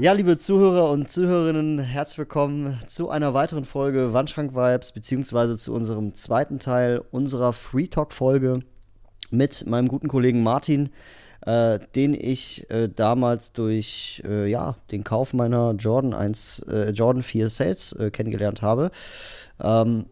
Ja, liebe Zuhörer und Zuhörerinnen, herzlich willkommen zu einer weiteren Folge Wandschrank Vibes, beziehungsweise zu unserem zweiten Teil unserer Free Talk Folge mit meinem guten Kollegen Martin, äh, den ich äh, damals durch äh, ja, den Kauf meiner Jordan 1, äh, Jordan 4 Sales äh, kennengelernt habe. Ähm,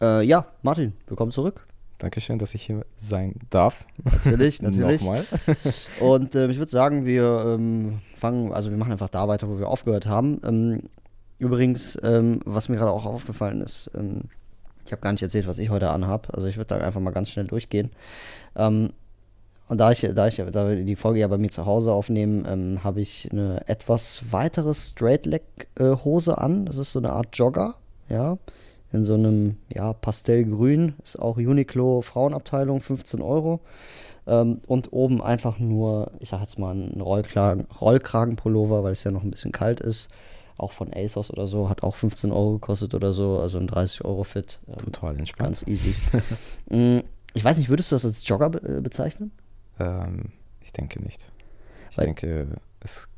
äh, ja, Martin, willkommen zurück. Dankeschön, dass ich hier sein darf. Natürlich, natürlich. Nochmal. Und ähm, ich würde sagen, wir ähm, fangen, also wir machen einfach da weiter, wo wir aufgehört haben. Ähm, übrigens, ähm, was mir gerade auch aufgefallen ist, ähm, ich habe gar nicht erzählt, was ich heute anhab. Also ich würde da einfach mal ganz schnell durchgehen. Ähm, und da ich, da ich da wir die Folge ja bei mir zu Hause aufnehmen, habe ich eine etwas weitere Straight-Leg-Hose äh, an. Das ist so eine Art Jogger, ja in so einem ja, Pastellgrün. Ist auch Uniqlo Frauenabteilung, 15 Euro. Ähm, und oben einfach nur, ich sag jetzt mal, ein Rollkragen, Rollkragenpullover, weil es ja noch ein bisschen kalt ist. Auch von ASOS oder so, hat auch 15 Euro gekostet oder so, also ein 30 Euro Fit. Ähm, Total entspannt. Ganz easy. Mm, ich weiß nicht, würdest du das als Jogger be äh, bezeichnen? Ähm, ich denke nicht. Ich weil denke, es,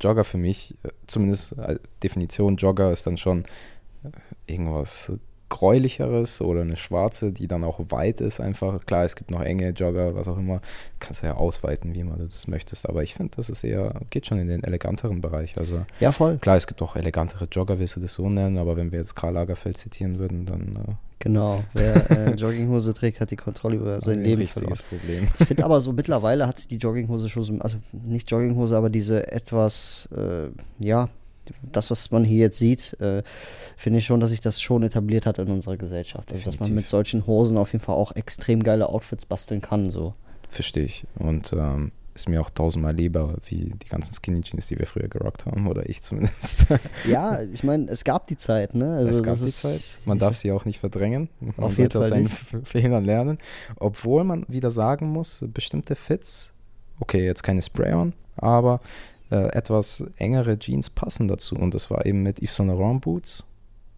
Jogger für mich, äh, zumindest Definition Jogger ist dann schon irgendwas gräulicheres oder eine schwarze, die dann auch weit ist einfach. Klar, es gibt noch enge Jogger, was auch immer. Kannst du ja ausweiten, wie man das möchtest. Aber ich finde, das ist eher, geht schon in den eleganteren Bereich. Also ja, voll. Klar, es gibt auch elegantere Jogger, willst du das so nennen, aber wenn wir jetzt Karl Lagerfeld zitieren würden, dann. Äh genau, wer äh, Jogginghose trägt, hat die Kontrolle über sein Leben verloren. Problem. Ich finde aber so mittlerweile hat sich die Jogginghose schon so, also nicht Jogginghose, aber diese etwas, äh, ja, das, was man hier jetzt sieht, äh, finde ich schon, dass sich das schon etabliert hat in unserer Gesellschaft. Also, dass man mit solchen Hosen auf jeden Fall auch extrem geile Outfits basteln kann. So. Verstehe ich. Und ähm, ist mir auch tausendmal lieber wie die ganzen Skinny Jeans, die wir früher gerockt haben, oder ich zumindest. ja, ich meine, es gab die Zeit, ne? Also es gab die Zeit. Man darf sie auch nicht verdrängen. Man auf jeden aus seinen Fehlern lernen. Obwohl man wieder sagen muss, bestimmte Fits, okay, jetzt keine Spray-On, aber äh, etwas engere Jeans passen dazu. Und das war eben mit Yves Saint Laurent Boots.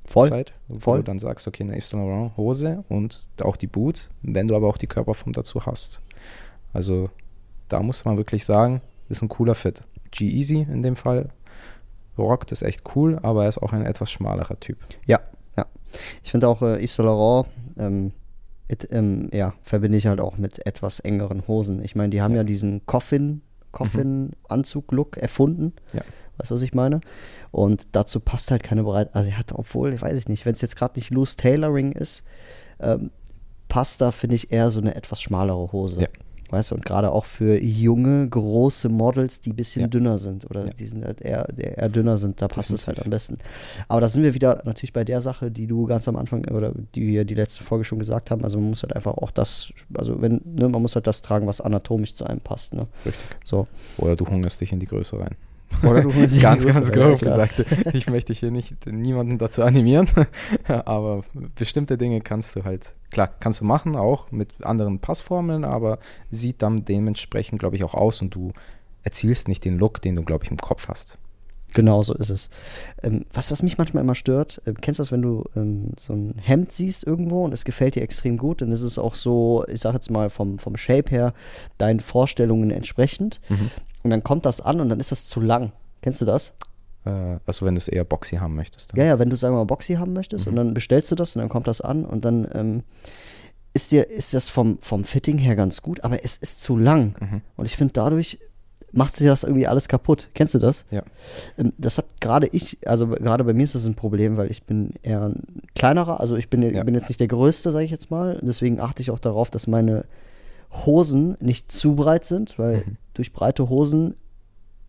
Voll. Zeit, wo Voll. du dann sagst, okay, eine Yves Saint Laurent Hose und auch die Boots, wenn du aber auch die Körperform dazu hast. Also da muss man wirklich sagen, ist ein cooler Fit. G-Easy in dem Fall rockt ist echt cool, aber er ist auch ein etwas schmalerer Typ. Ja, ja. Ich finde auch äh, Yves Saint Laurent, ähm, it, ähm, ja, verbinde ich halt auch mit etwas engeren Hosen. Ich meine, die haben ja, ja diesen Coffin Coffin-Anzug-Look erfunden. Ja. Weißt du, was ich meine? Und dazu passt halt keine Breite. Also er hat, obwohl, ich weiß ich nicht, wenn es jetzt gerade nicht Loose Tailoring ist, ähm, passt da, finde ich, eher so eine etwas schmalere Hose. Ja. Weißt du, und gerade auch für junge, große Models, die ein bisschen Ja. dünner sind oder Ja. die sind halt eher, eher dünner sind, da passt es halt am besten. Aber da sind wir wieder natürlich bei der Sache, die du ganz am Anfang oder die wir die letzte Folge schon gesagt haben. Also man muss halt einfach auch das, also wenn, ne, man muss halt das tragen, was anatomisch zu einem passt. Ne? Richtig. So. Oder du hungerst dich in die Größe rein. Oder du holst ganz, ganz grob klar. gesagt. Ich möchte hier nicht niemanden dazu animieren, aber bestimmte Dinge kannst du halt, klar, kannst du machen, auch mit anderen Passformeln, aber sieht dann dementsprechend, glaube ich, auch aus und du erzielst nicht den Look, den du, glaube ich, im Kopf hast. Genau so ist es. Ähm, was, was mich manchmal immer stört, ähm, kennst du das, wenn du ähm, so ein Hemd siehst irgendwo und es gefällt dir extrem gut, dann ist es auch so, ich sag jetzt mal vom, vom Shape her, deinen Vorstellungen entsprechend. Und dann kommt das an und dann ist das zu lang. Kennst du das? Äh, also wenn du es eher boxy haben möchtest. Dann. Ja, ja, wenn du, sagen wir mal, Boxy haben möchtest Mhm. und dann bestellst du das und dann kommt das an und dann ähm, ist dir, ist das vom, vom Fitting her ganz gut, aber es ist zu lang. Mhm. Und ich finde, dadurch macht sich das irgendwie alles kaputt. Kennst du das? Ja. Ähm, Das hat gerade ich, also gerade bei mir ist das ein Problem, weil ich bin eher ein kleinerer, also ich bin, Ja. bin jetzt nicht der Größte, sage ich jetzt mal. Deswegen achte ich auch darauf, dass meine Hosen nicht zu breit sind, weil Mhm. Durch breite Hosen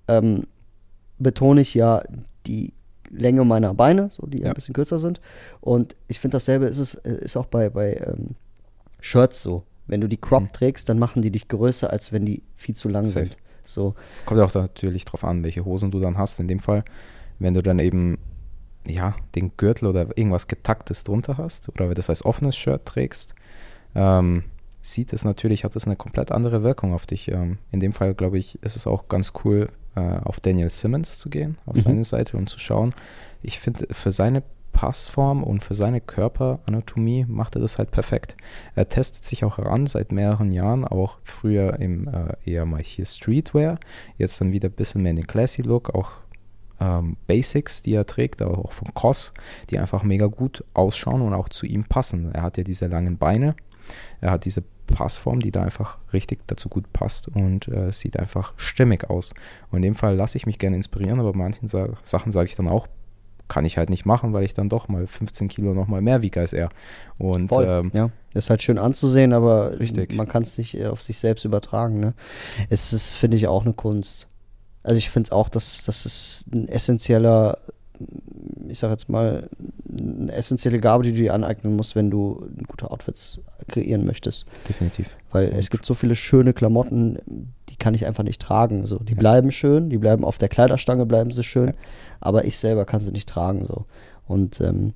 ähm, betone ich ja die Länge meiner Beine, so die Ja. ein bisschen kürzer sind. Und ich finde dasselbe ist es äh, ist auch bei, bei ähm, Shirts so. Wenn du die Crop Mhm. trägst, dann machen die dich größer, als wenn die viel zu lang Safe. sind. So, Kommt ja auch natürlich drauf an, welche Hosen du dann hast. In dem Fall, wenn du dann eben ja, den Gürtel oder irgendwas Getacktes drunter hast oder wenn du das als offenes Shirt trägst, ähm, sieht es natürlich, hat es eine komplett andere Wirkung auf dich. Ähm, in dem Fall, glaube ich, ist es auch ganz cool, äh, auf Daniel Simmons zu gehen, auf mhm. seine Seite und zu schauen. Ich finde, für seine Passform und für seine Körperanatomie macht er das halt perfekt. Er testet sich auch heran seit mehreren Jahren, auch früher im äh, eher mal hier Streetwear, jetzt dann wieder ein bisschen mehr in den Classy Look, auch ähm, Basics, die er trägt, aber auch von Cos, die einfach mega gut ausschauen und auch zu ihm passen. Er hat ja diese langen Beine, er hat diese Passform, die da einfach richtig dazu gut passt und äh, sieht einfach stimmig aus. Und in dem Fall lasse ich mich gerne inspirieren, aber manchen Sa Sachen sage ich dann auch, kann ich halt nicht machen, weil ich dann doch mal 15 Kilo noch mal mehr wiege als er. Und ähm, ja, ist halt schön anzusehen, aber richtig. man kann es nicht auf sich selbst übertragen. Ne? Es ist, finde ich, auch eine Kunst. Also ich finde auch, dass das ist ein essentieller, ich sag jetzt mal, eine essentielle Gabe, die du dir aneignen musst, wenn du gute Outfits kreieren möchtest. Definitiv. Weil Und es gibt so viele schöne Klamotten, die kann ich einfach nicht tragen. So, die ja. bleiben schön, die bleiben auf der Kleiderstange, bleiben sie schön, ja. aber ich selber kann sie nicht tragen. So. Und ähm,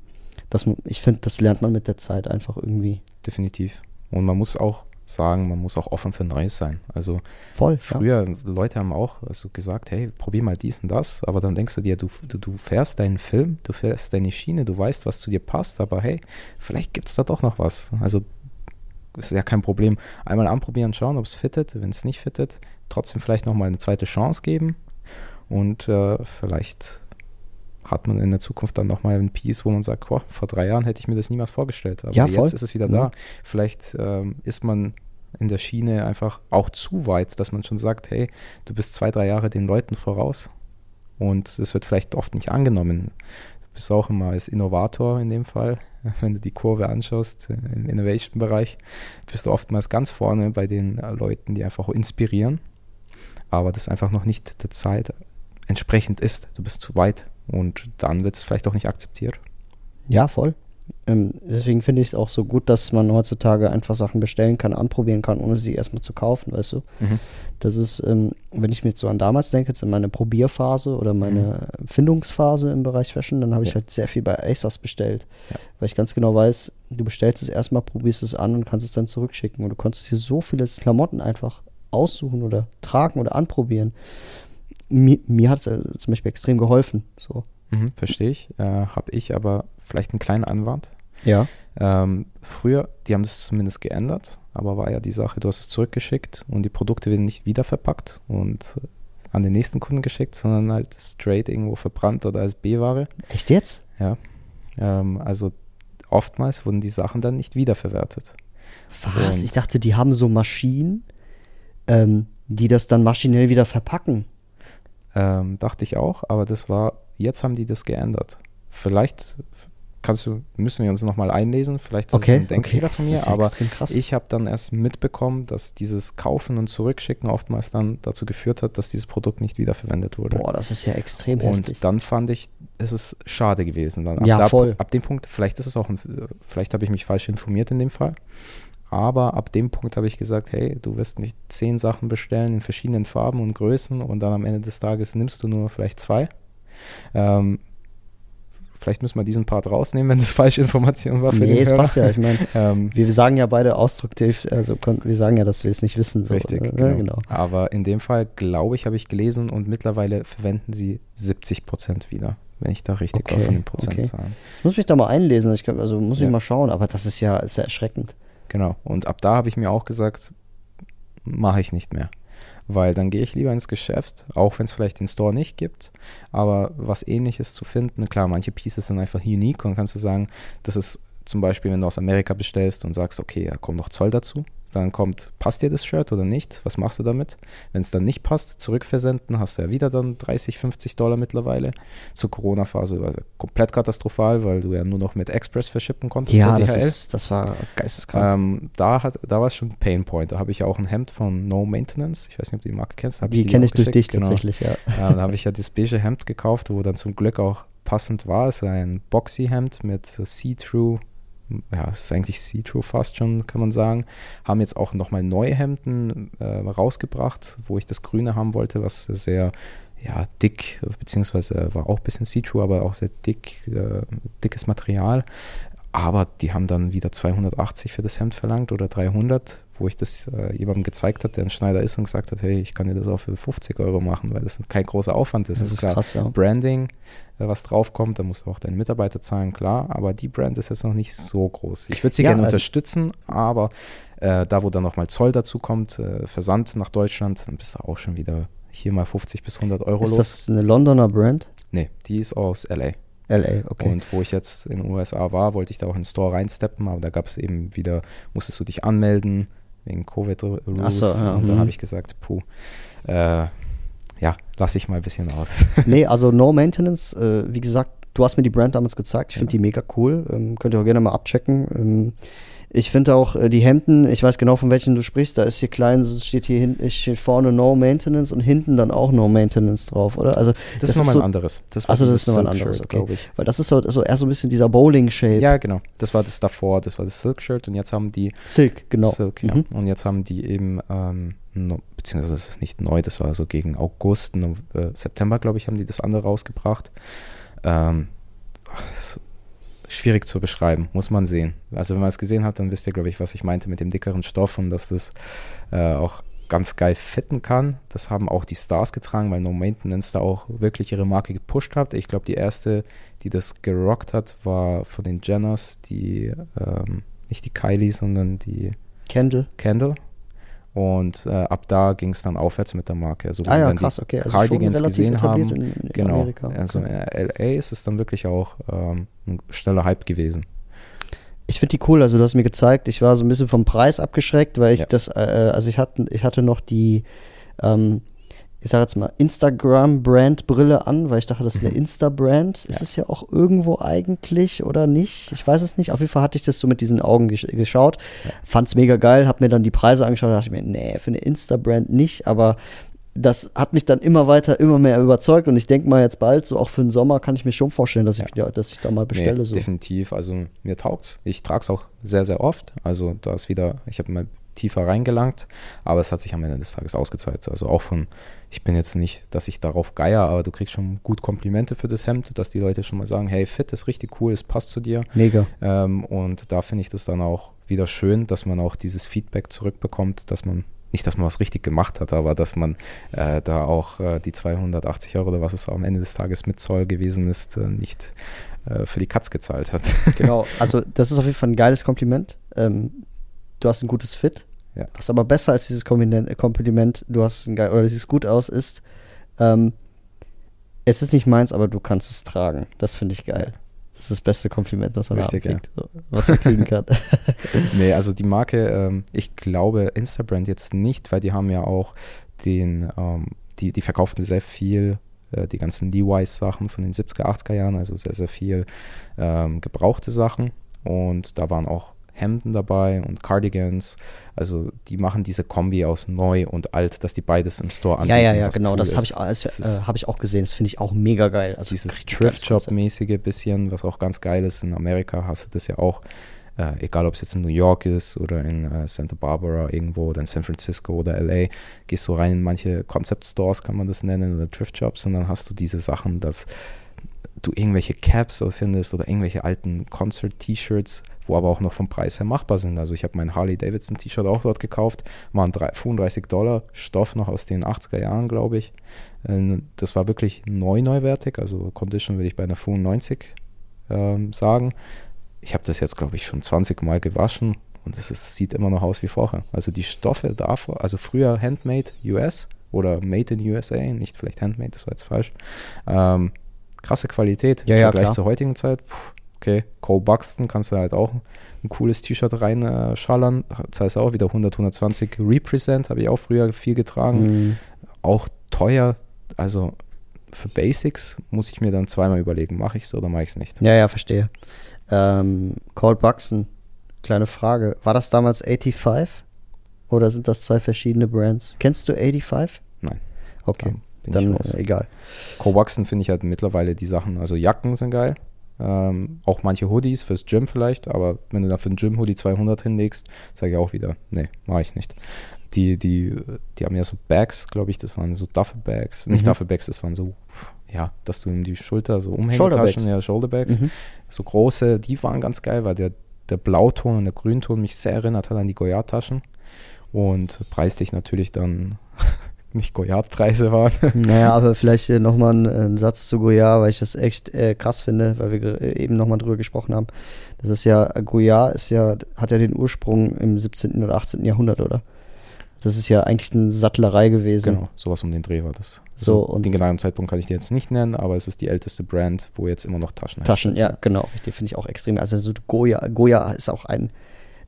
das, ich finde, das lernt man mit der Zeit einfach irgendwie. Definitiv. Und man muss auch sagen, man muss auch offen für Neues sein. Also Voll, früher, ja. Leute haben auch also gesagt, hey, probier mal dies und das, aber dann denkst du dir, du, du, du fährst deinen Film, du fährst deine Schiene, du weißt, was zu dir passt, aber hey, vielleicht gibt es da doch noch was. Also ist ja kein Problem. Einmal anprobieren, schauen, ob es fittet. Wenn es nicht fittet, trotzdem vielleicht nochmal eine zweite Chance geben und äh, vielleicht hat man in der Zukunft dann nochmal ein Piece, wo man sagt, boah, vor drei Jahren hätte ich mir das niemals vorgestellt. Aber ja, jetzt ist es wieder mhm. da. Vielleicht ähm, ist man in der Schiene einfach auch zu weit, dass man schon sagt, hey, du bist zwei, drei Jahre den Leuten voraus. Und das wird vielleicht oft nicht angenommen. Du bist auch immer als Innovator in dem Fall, wenn du die Kurve anschaust im Innovation-Bereich, bist du oftmals ganz vorne bei den Leuten, die einfach inspirieren. Aber das einfach noch nicht der Zeit entsprechend ist. Du bist zu weit und dann wird es vielleicht auch nicht akzeptiert. Ja, voll. Ähm, deswegen finde ich es auch so gut, dass man heutzutage einfach Sachen bestellen kann, anprobieren kann, ohne sie erstmal zu kaufen, weißt du? Mhm. Das ist, ähm, wenn ich mir jetzt so an damals denke, jetzt in meine Probierphase oder meine mhm. Findungsphase im Bereich Fashion, dann habe ja. ich halt sehr viel bei ASOS bestellt. Ja. Weil ich ganz genau weiß, du bestellst es erstmal, probierst es an und kannst es dann zurückschicken. Und du konntest hier so viele Klamotten einfach aussuchen oder tragen oder anprobieren mir, mir hat es äh, zum Beispiel extrem geholfen. So. Mhm, Verstehe ich. Äh, Habe ich aber vielleicht einen kleinen Anwand. Ja. Ähm, früher, die haben es zumindest geändert, aber war ja die Sache, du hast es zurückgeschickt und die Produkte werden nicht wieder verpackt und äh, an den nächsten Kunden geschickt, sondern halt straight irgendwo verbrannt oder als B-Ware. Echt jetzt? Ja. Ähm, also oftmals wurden die Sachen dann nicht wiederverwertet. Was? Und ich dachte, die haben so Maschinen, ähm, die das dann maschinell wieder verpacken. Ähm, dachte ich auch, aber das war, jetzt haben die das geändert. Vielleicht kannst du, müssen wir uns nochmal einlesen, vielleicht ist okay, es ein Denkfehler okay, von mir, aber ich habe dann erst mitbekommen, dass dieses Kaufen und Zurückschicken oftmals dann dazu geführt hat, dass dieses Produkt nicht wiederverwendet wurde. Boah, das ist ja extrem und heftig. Und dann fand ich, es ist schade gewesen. Dann ab ja, da, voll. Ab dem Punkt, vielleicht ist es auch, ein, vielleicht habe ich mich falsch informiert in dem Fall, aber ab dem Punkt habe ich gesagt, hey, du wirst nicht zehn Sachen bestellen in verschiedenen Farben und Größen und dann am Ende des Tages nimmst du nur vielleicht zwei. Ähm, vielleicht müssen wir diesen Part rausnehmen, wenn das falsche Information war für nee, den es Hörer. passt ja. Ich meine, ähm, wir sagen ja beide ausdrücklich, also wir sagen ja, dass wir es nicht wissen. So, richtig, ne? genau. genau. Aber in dem Fall, glaube ich, habe ich gelesen und mittlerweile verwenden sie 70 Prozent wieder wenn ich da richtig okay, war von den Prozentzahlen. Okay. Ich muss mich da mal einlesen, ich also muss ja. ich mal schauen, aber das ist ja, ist ja erschreckend. Genau. Und ab da habe ich mir auch gesagt, mache ich nicht mehr. Weil dann gehe ich lieber ins Geschäft, auch wenn es vielleicht den Store nicht gibt, aber was ähnliches zu finden. Klar, manche Pieces sind einfach unique und kannst du sagen, das ist zum Beispiel, wenn du aus Amerika bestellst und sagst, okay, da kommt noch Zoll dazu, dann kommt, passt dir das Shirt oder nicht? Was machst du damit? Wenn es dann nicht passt, zurückversenden, hast du ja wieder dann 30, 50 Dollar mittlerweile. Zur Corona-Phase war es komplett katastrophal, weil du ja nur noch mit Express verschippen konntest. Ja, das, ist, das war geisteskrank. Ähm, da hat, da war es schon ein Painpoint. Da habe ich ja auch ein Hemd von No Maintenance. Ich weiß nicht, ob du die Marke kennst. Die, die kenne ich durch dich genau. tatsächlich, ja. ja da habe ich ja das beige Hemd gekauft, wo dann zum Glück auch passend war. Es ist ein Boxy-Hemd mit See-Through ja, es ist eigentlich See-Through fast schon, kann man sagen. Haben jetzt auch nochmal neue Hemden äh, rausgebracht, wo ich das Grüne haben wollte, was sehr ja, dick, beziehungsweise war auch ein bisschen See-Through, aber auch sehr dick, äh, dickes Material. Aber die haben dann wieder 280 für das Hemd verlangt oder 300, wo ich das äh, jemandem gezeigt habe, der ein Schneider ist und gesagt hat, hey, ich kann dir das auch für 50 Euro machen, weil das kein großer Aufwand ist. Das, das ist klar krass, ja. Branding, äh, was draufkommt, da musst du auch deine Mitarbeiter zahlen, klar, aber die Brand ist jetzt noch nicht so groß. Ich würde sie ja, gerne also unterstützen, aber äh, da, wo dann nochmal Zoll dazu kommt, äh, Versand nach Deutschland, dann bist du auch schon wieder hier mal 50 bis 100 Euro ist los. Ist das eine Londoner Brand? Nee, die ist aus L.A. LA, okay. Und wo ich jetzt in den USA war, wollte ich da auch in den Store reinsteppen, aber da gab es eben wieder, musstest du dich anmelden wegen Covid-Rules. So, ja, und da mhm. habe ich gesagt, puh, äh, ja, lasse ich mal ein bisschen aus. nee, also No Maintenance, äh, wie gesagt, du hast mir die Brand damals gezeigt, ich finde ja. die mega cool, ähm, könnt ihr auch gerne mal abchecken. Ähm, ich finde auch äh, die Hemden, ich weiß genau, von welchen du sprichst, da ist hier klein, steht hier hinten, steht vorne No Maintenance und hinten dann auch No Maintenance drauf, oder? Also, das, das ist nochmal so, ein anderes. Das war also das ist nochmal ein anderes, okay. glaube ich. Weil das ist so, so eher so ein bisschen dieser Bowling-Shape. Ja, genau. Das war das davor, das war das Silk-Shirt und jetzt haben die. Silk, genau. Silk, ja. Mhm. Und jetzt haben die eben, ähm, no, beziehungsweise das ist nicht neu, das war so gegen August, no, äh, September, glaube ich, haben die das andere rausgebracht. Ähm, das schwierig zu beschreiben, muss man sehen. Also wenn man es gesehen hat, dann wisst ihr, glaube ich, was ich meinte mit dem dickeren Stoff und dass das äh, auch ganz geil fitten kann. Das haben auch die Stars getragen, weil No Maintenance da auch wirklich ihre Marke gepusht hat. Ich glaube, die erste, die das gerockt hat, war von den Jenners, die ähm, nicht die Kylie, sondern die Kendall. Kendall. Und äh, ab da ging es dann aufwärts mit der Marke. Also ah ja, krass, okay. Also Cardigans gesehen haben, in, in genau. Amerika. Also in LA ist es dann wirklich auch ähm, ein schneller Hype gewesen. Ich finde die cool, also du hast mir gezeigt, ich war so ein bisschen vom Preis abgeschreckt, weil ich Ja. das, äh, also ich hatte, ich hatte noch die, ähm, ich sage jetzt mal, Instagram-Brand-Brille an, weil ich dachte, das ist eine Mhm. Insta-Brand. Ist Ja. es ja auch irgendwo eigentlich oder nicht? Ich weiß es nicht. Auf jeden Fall hatte ich das so mit diesen Augen gesch geschaut. Ja. Fand's mega geil, hab mir dann die Preise angeschaut und dachte ich mir, nee, für eine Insta-Brand nicht, aber das hat mich dann immer weiter, immer mehr überzeugt und ich denke mal jetzt bald, so auch für den Sommer, kann ich mir schon vorstellen, dass ich, ja, dass ich da mal bestelle. Nee, so. Definitiv. Also mir taugt's. Ich trage es auch sehr, sehr oft. Also da ist wieder, ich habe mal tiefer reingelangt, aber es hat sich am Ende des Tages ausgezahlt. Also auch von, ich bin jetzt nicht, dass ich darauf geier, aber du kriegst schon gut Komplimente für das Hemd, dass die Leute schon mal sagen, hey, fit ist richtig cool, es passt zu dir. Mega. Ähm, und da finde ich das dann auch wieder schön, dass man auch dieses Feedback zurückbekommt, dass man nicht, dass man was richtig gemacht hat, aber dass man äh, da auch äh, die 280 Euro oder was es am Ende des Tages mit Zoll gewesen ist, äh, nicht äh, für die Katz gezahlt hat. Genau, also das ist auf jeden Fall ein geiles Kompliment. Ähm, du hast ein gutes Fit. Ja. Was aber besser als dieses Kompliment, Kompliment du hast ein geil oder siehst gut aus, ist, ähm, es ist nicht meins, aber du kannst es tragen. Das finde ich geil. Das ist das beste Kompliment, was man Richtig, kriegt, so, was man kriegen kann. nee, also die Marke, ähm, ich glaube Instabrand jetzt nicht, weil die haben ja auch den, ähm, die, die verkaufen sehr viel, äh, die ganzen Levi's-Sachen von den 70er, 80er Jahren, also sehr, sehr viel ähm, gebrauchte Sachen. Und da waren auch Hemden dabei und Cardigans. Also die machen diese Kombi aus neu und alt, dass die beides im Store ja, anbieten. ja, ja, was genau. cool das habe ich, äh, hab ich auch gesehen. Das finde ich auch mega geil. Also dieses Konzept. Thrift-Shop-mäßige bisschen, was auch ganz geil ist. In Amerika hast du das ja auch, äh, egal ob es jetzt in New York ist oder in äh, Santa Barbara irgendwo oder in San Francisco oder LA, gehst du rein in manche Concept-Stores, kann man das nennen, oder Thrift-Shops und dann hast du diese Sachen, dass du irgendwelche Caps findest oder irgendwelche alten Concert-T-Shirts, wo aber auch noch vom Preis her machbar sind. Also ich habe mein Harley Davidson T-Shirt auch dort gekauft, waren drei- 35 Dollar, Stoff noch aus den 80er Jahren, glaube ich. Äh, Das war wirklich neu neuwertig, also Condition würde ich bei einer 95 ähm, sagen. Ich habe das jetzt, glaube ich, schon 20 Mal gewaschen und es sieht immer noch aus wie vorher. Also die Stoffe davor, also früher Handmade US oder Made in USA, nicht vielleicht Handmade, das war jetzt falsch. Ähm, krasse Qualität Ja, im ja, Vergleich klar. zur heutigen Zeit. Puh, okay, Cole Buxton kannst du halt auch ein cooles T-Shirt reinschallern. Das heißt auch wieder 100, 120 Represent, habe ich auch früher viel getragen Mhm. auch teuer. Also für Basics muss ich mir dann zweimal überlegen, mache ich es oder mache ich es nicht. Ja, ja, verstehe. Ähm, Cold Buxton, kleine Frage. War das damals 85? Oder sind das zwei verschiedene Brands? Kennst du 85? Nein. Okay, bin dann egal. Cowaxen finde ich halt mittlerweile die Sachen, also Jacken sind geil. Ähm, auch manche Hoodies fürs Gym vielleicht, aber wenn du da für ein Gym-Hoodie 200 hinlegst, sage ich auch wieder, nee, mache ich nicht. die, die, die haben ja so Bags, glaube ich, das waren so Duffelbags. Nicht Mhm. Duffelbags, das waren so, ja, dass du in die Schulter so Shoulderbags. Umhängetaschen, ja, Shoulderbags. Mhm. So große, die waren ganz geil, weil der, der Blauton und der Grünton mich sehr erinnert hat an die Goyard-Taschen. Und preislich natürlich dann nicht Goyard-Preise waren. Naja, aber vielleicht äh, nochmal ein, ein Satz zu Goya, weil ich das echt äh, krass finde, weil wir äh, eben nochmal drüber gesprochen haben. Das ist ja, Goya ist ja, hat ja den Ursprung im 17. oder 18. Jahrhundert, oder? Das ist ja eigentlich eine Sattlerei gewesen. Genau, sowas um den Dreh war das. So, Also und- den genauen Zeitpunkt kann ich dir jetzt nicht nennen, aber es ist die älteste Brand, wo jetzt immer noch Taschen Taschen, ja, hergestellt genau. Die finde ich auch extrem. Also so Goya, Goya ist auch ein,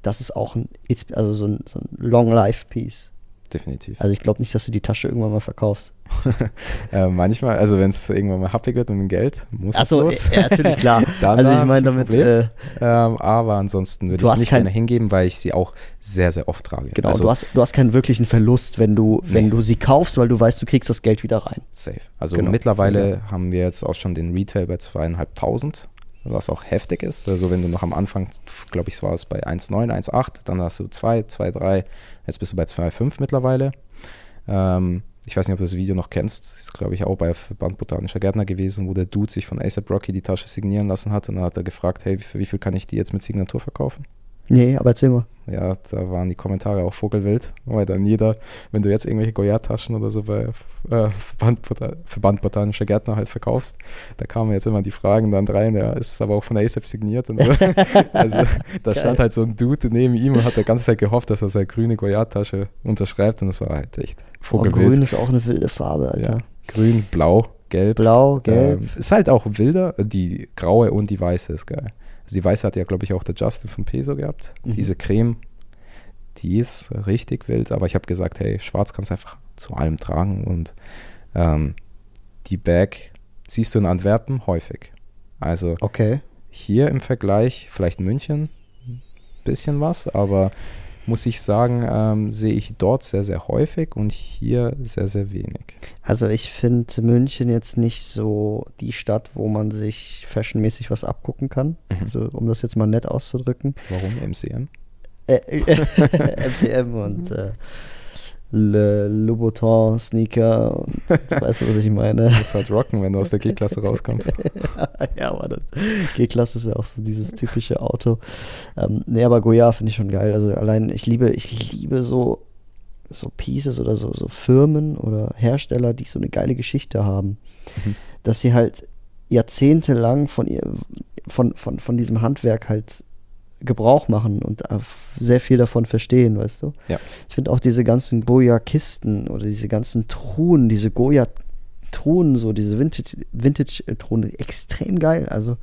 das ist auch ein, also so ein, so ein Long-Life-Piece. Definitiv. Also ich glaube nicht, dass du die Tasche irgendwann mal verkaufst. äh, manchmal, also wenn es irgendwann mal happig wird mit dem Geld, muss Achso, es los. ja, natürlich, klar. Also ich meine ein damit, äh, ähm, aber ansonsten würde ich es nicht kein- gerne hingeben, weil ich sie auch sehr, sehr oft trage. genau, also, du, hast, du hast keinen wirklichen Verlust, wenn du, wenn Nee. du sie kaufst, weil du weißt, du kriegst das Geld wieder rein. Safe. Also Genau. mittlerweile haben wir jetzt auch schon den Retail bei zweieinhalbtausend, was auch heftig ist. Also wenn du noch am Anfang, glaube ich, war es bei 1,9, 1,8, dann hast du 2, 2, 3, jetzt bist du bei 2,5 mittlerweile. Ähm, ich weiß nicht, ob du das Video noch kennst. Ist, glaube ich, auch bei Verband Botanischer Gärtner gewesen, wo der Dude sich von ASAP Rocky die Tasche signieren lassen hat und dann hat er gefragt, hey, für wie viel kann ich die jetzt mit Signatur verkaufen? Nee, aber erzähl mal. Ja, da waren die Kommentare auch vogelwild, weil dann jeder, wenn du jetzt irgendwelche Goya-Taschen oder so bei äh, Verband, Verband Botanischer Gärtner halt verkaufst, da kamen jetzt immer die Fragen dann rein, ja, ist es aber auch von ASAP signiert und so. also da Geil. stand halt so ein Dude neben ihm und hat die ganze Zeit gehofft, dass er seine grüne Goya-Tasche unterschreibt und das war halt echt Oh, vogelwild. grün ist auch eine wilde Farbe, Alter. ja. Grün, blau, gelb. Blau, gelb. Ähm, ist halt auch wilder, die graue und die weiße ist geil. Also die weiße hat ja, glaube ich, auch der Justin von Peso gehabt. Mhm. Diese Creme, die ist richtig wild, aber ich habe gesagt, hey, schwarz kannst du einfach zu allem tragen und ähm, die Bag siehst du in Antwerpen häufig. Also Okay. hier im Vergleich, vielleicht München, bisschen was, aber muss ich sagen, ähm, sehe ich dort sehr, sehr häufig und hier sehr, sehr wenig. Also ich finde München jetzt nicht so die Stadt, wo man sich fashionmäßig was abgucken kann. Mhm. Also um das jetzt mal nett auszudrücken. Warum MCM? Äh, äh, MCM und äh, Louboutin Sneaker und weißt du, was ich meine? Du musst halt rocken, wenn du aus der G-Klasse rauskommst. ja, aber das G-Klasse ist ja auch so dieses typische Auto. Ähm, nee, aber Goya finde ich schon geil. Also allein, ich liebe, ich liebe so, so Pieces oder so, so Firmen oder Hersteller, die so eine geile Geschichte haben. Mhm. Dass sie halt jahrzehntelang von ihr, von, von, von diesem Handwerk halt Gebrauch machen und äh, sehr viel davon verstehen, weißt du? Ja. Ich finde auch diese ganzen Goya-Kisten oder diese ganzen Truhen, diese Goya-Truhen, so diese Vintage- Vintage-Truhen, extrem geil. Also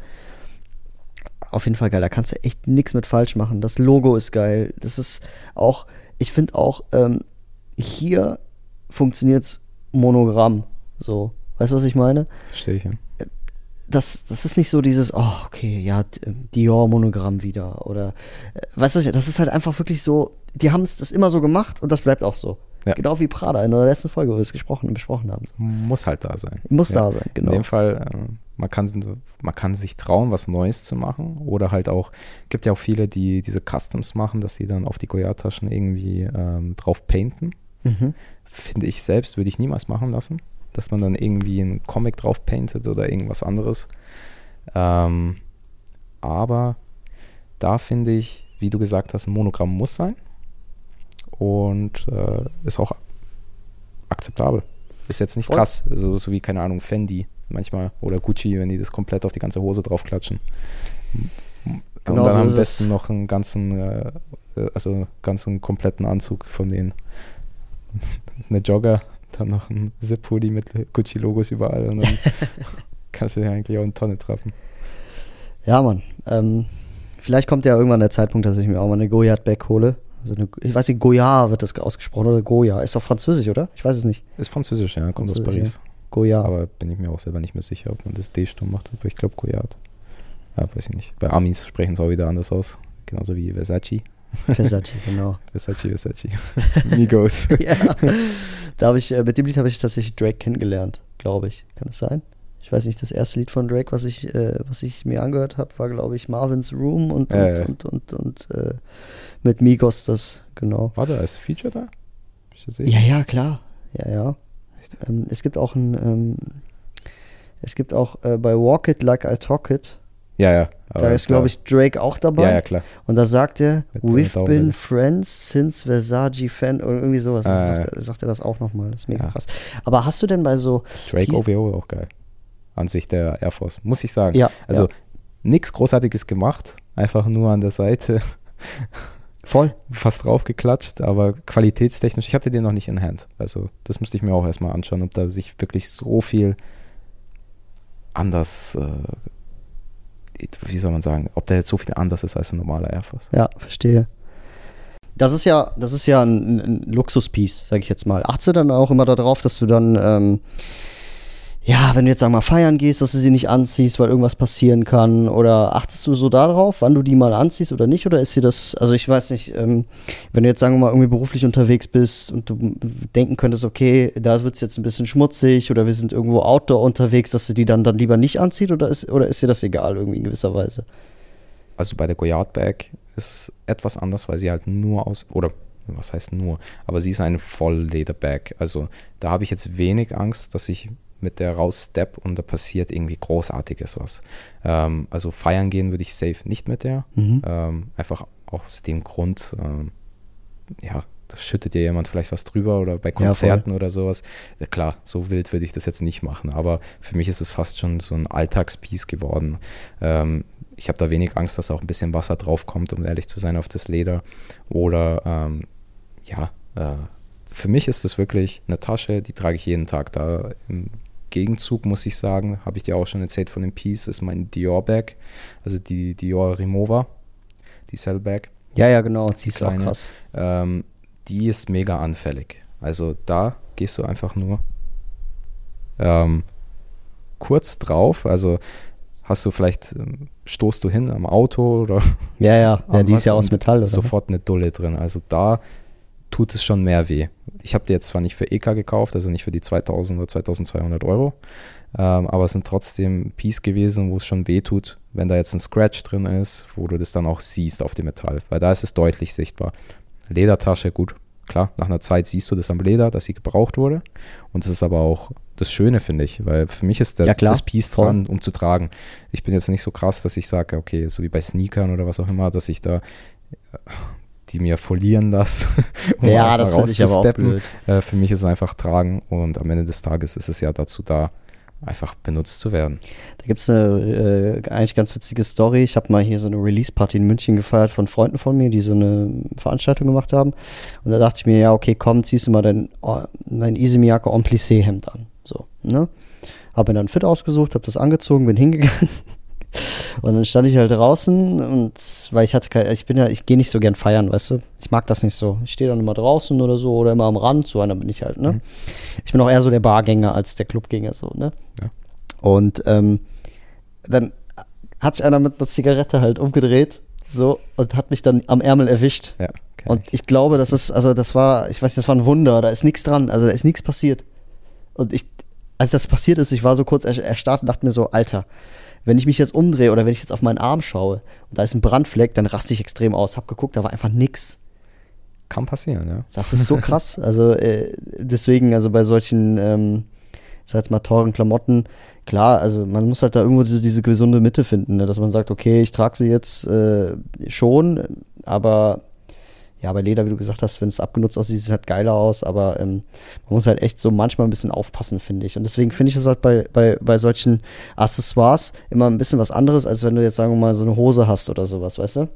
auf jeden Fall geil. Da kannst du echt nichts mit falsch machen. Das Logo ist geil. Das ist auch, ich finde auch, ähm, hier funktioniert Monogramm. So, weißt du, was ich meine? Verstehe ich, ja. Das, das ist nicht so dieses, oh, okay, ja, Dior-Monogramm wieder. Oder, äh, weißt du, das ist halt einfach wirklich so, die haben es das immer so gemacht und das bleibt auch so. Ja. Genau wie Prada in der letzten Folge, wo wir es gesprochen und besprochen haben. Muss halt da sein. Muss da sein, genau. In dem Fall, äh, man kann, man kann sich trauen, was Neues zu machen. Oder halt auch, gibt ja auch viele, die diese Customs machen, dass die dann auf die Goya-Taschen irgendwie ähm, drauf painten. Mhm. Finde ich selbst, würde ich niemals machen lassen. Dass man dann irgendwie einen Comic drauf paintet oder irgendwas anderes. Ähm, aber da finde ich, wie du gesagt hast, ein Monogramm muss sein. Und äh, ist auch akzeptabel. Ist jetzt nicht Voll. krass, so, so wie, keine Ahnung, Fendi manchmal oder Gucci, wenn die das komplett auf die ganze Hose draufklatschen. Und Genau dann so am besten noch einen ganzen, äh, also ganzen kompletten Anzug von denen. Eine Jogger, dann noch ein Zip-Hoodie mit Gucci-Logos überall und dann kannst du dir eigentlich auch eine Tonne trappen. Ja, Mann. Ähm, vielleicht kommt ja irgendwann der Zeitpunkt, dass ich mir auch mal eine Goyard-Bag hole. Also eine, ich weiß nicht, Goya wird das ausgesprochen oder Goya. Ist doch französisch, oder? Ich weiß es nicht. Ist französisch, ja, kommt aus Französisch, Paris. Goya. Aber bin ich mir auch selber nicht mehr sicher, ob man das D-Stumm macht, aber ich glaube Goyard. Ja, weiß ich nicht. Bei Amis sprechen es auch wieder anders aus. Genauso wie Versace. Versace, genau. Versace, Versace. Migos. ja. Da habe ich, äh, mit dem Lied habe ich tatsächlich Drake kennengelernt, glaube ich. Kann es sein? Ich weiß nicht, das erste Lied von Drake, was ich, äh, was ich mir angehört habe, war, glaube ich, Marvin's Room und, und, Ja, ja. und, und, und, äh, mit Migos das, genau. War der als Feature da? Ja, ja, klar. Ja, ja. Ähm, es gibt auch ein, ähm, es gibt auch äh, bei Walk It Like I Talk It, Ja, ja. da ist, glaube ich, Drake auch dabei. Ja, ja, klar. Und da sagt er, Mit, we've been friends since Versace fan oder irgendwie sowas. Ah, sagt, er, sagt er das auch nochmal. Das ist mega Ja. krass. Aber hast du denn bei so, Drake OVO auch geil. An sich der Air Force, muss ich sagen. Ja, Also ja. nichts Großartiges gemacht, einfach nur an der Seite voll, fast draufgeklatscht, aber qualitätstechnisch, ich hatte den noch nicht in Hand. Also das müsste ich mir auch erstmal anschauen, ob da sich wirklich so viel anders, äh, wie soll man sagen, ob der jetzt so viel anders ist als ein normaler Air Force. ja, verstehe. Das ist ja, das ist ja ein, ein Luxuspiece, sag ich jetzt mal. Achtest du dann auch immer darauf, dass du dann, ähm, ja, wenn du jetzt sag mal feiern gehst, dass du sie nicht anziehst, weil irgendwas passieren kann? Oder achtest du so darauf, wann du die mal anziehst oder nicht? Oder ist dir das, also ich weiß nicht, ähm, wenn du jetzt sagen wir mal irgendwie beruflich unterwegs bist und du denken könntest, okay, da wird es jetzt ein bisschen schmutzig oder wir sind irgendwo outdoor unterwegs, dass du die dann, dann lieber nicht anzieht oder ist, oder ist dir das egal irgendwie in gewisser Weise? Also bei der Goyard Bag ist es etwas anders, weil sie halt nur aus, oder was heißt nur, aber sie ist eine Vollleder-Bag. Also da habe ich jetzt wenig Angst, dass ich mit der rausstep und da passiert irgendwie Großartiges was. Ähm, also feiern gehen würde ich safe nicht mit der. Mhm. Ähm, einfach aus dem Grund, ähm, ja, da schüttet dir jemand vielleicht was drüber oder bei. Konzerten oder sowas. Ja, klar, so wild würde ich das jetzt nicht machen, aber für mich ist es fast schon so ein Alltagspiece geworden. Ähm, ich habe da wenig Angst, dass auch ein bisschen Wasser draufkommt, um ehrlich zu sein, auf das Leder. Oder ähm, ja, äh, für mich ist das wirklich eine Tasche, die trage ich jeden Tag. Da im Gegenzug muss ich sagen, habe ich dir auch schon erzählt von dem Piece, ist mein Dior Bag, also die Dior Remova, die Cell Bag. Ja, ja, genau, die ist auch Kleine. krass. Ähm, die ist mega anfällig. Also da gehst du einfach nur ähm, kurz drauf. Also hast du vielleicht, ähm, stoßt du hin am Auto oder Ja, ja, ja die ist ja aus Metall, oder? Sofort eine Dulle drin. Also da tut es schon mehr weh. Ich habe die jetzt zwar nicht für EK gekauft, also nicht für die 2000 oder 2200 Euro, ähm, aber es sind trotzdem Piece gewesen, wo es schon weh tut, wenn da jetzt ein Scratch drin ist, wo du das dann auch siehst auf dem Metall, weil da ist es deutlich sichtbar. Ledertasche, gut, klar, nach einer Zeit siehst du das am Leder, dass sie gebraucht wurde und das ist aber auch das Schöne, finde ich, weil für mich ist der, Ja, das Piece dran, um zu tragen. Ich bin jetzt nicht so krass, dass ich sage, okay, so wie bei Sneakern oder was auch immer, dass ich da die mir folieren lasse. um ja, das finde ich aber auch blöd. Äh, für mich ist es einfach tragen und am Ende des Tages ist es ja dazu da, einfach benutzt zu werden. Da gibt es eine äh, eigentlich ganz witzige Story. Ich habe mal hier so eine Release-Party in München gefeiert von Freunden von mir, die so eine Veranstaltung gemacht haben. Und da dachte ich mir, ja, okay, komm, ziehst du mal dein, oh, dein Easy Miyake en Plissé-Hemd an. So, ne? Hab mir dann fit ausgesucht, hab das angezogen, bin hingegangen. Und dann stand ich halt draußen und weil ich hatte kein, ich bin ja, ich gehe nicht so gern feiern, weißt du? Ich mag das nicht so. Ich stehe dann immer draußen oder so oder immer am Rand, so einer bin ich halt, ne? Mhm. Ich bin auch eher so der Bargänger als der Clubgänger, so, ne? Ja. Und ähm, dann hat sich einer mit einer Zigarette halt umgedreht, so, und hat mich dann am Ärmel erwischt. Ja, kenn Und ich glaube, das ist, also das war, ich weiß, das war ein Wunder, da ist nichts dran, also da ist nichts passiert. Und ich, als das passiert ist, ich war so kurz er- erstarrt und dachte mir so, Alter, wenn ich mich jetzt umdrehe oder wenn ich jetzt auf meinen Arm schaue und da ist ein Brandfleck, dann raste ich extrem aus. Hab geguckt, da war einfach nix. Kann passieren, ja. Das ist so krass. Also äh, deswegen, also bei solchen, ähm, ich sag jetzt mal teuren Klamotten, klar, also man muss halt da irgendwo diese, diese gesunde Mitte finden, ne? dass man sagt, okay, ich trage sie jetzt äh, schon, aber ja, bei Leder, wie du gesagt hast, wenn es abgenutzt aussieht, sieht es halt geiler aus, aber ähm, man muss halt echt so manchmal ein bisschen aufpassen, finde ich. Und deswegen finde ich es halt bei, bei, bei solchen Accessoires immer ein bisschen was anderes, als wenn du jetzt, sagen wir mal, so eine Hose hast oder sowas, weißt du?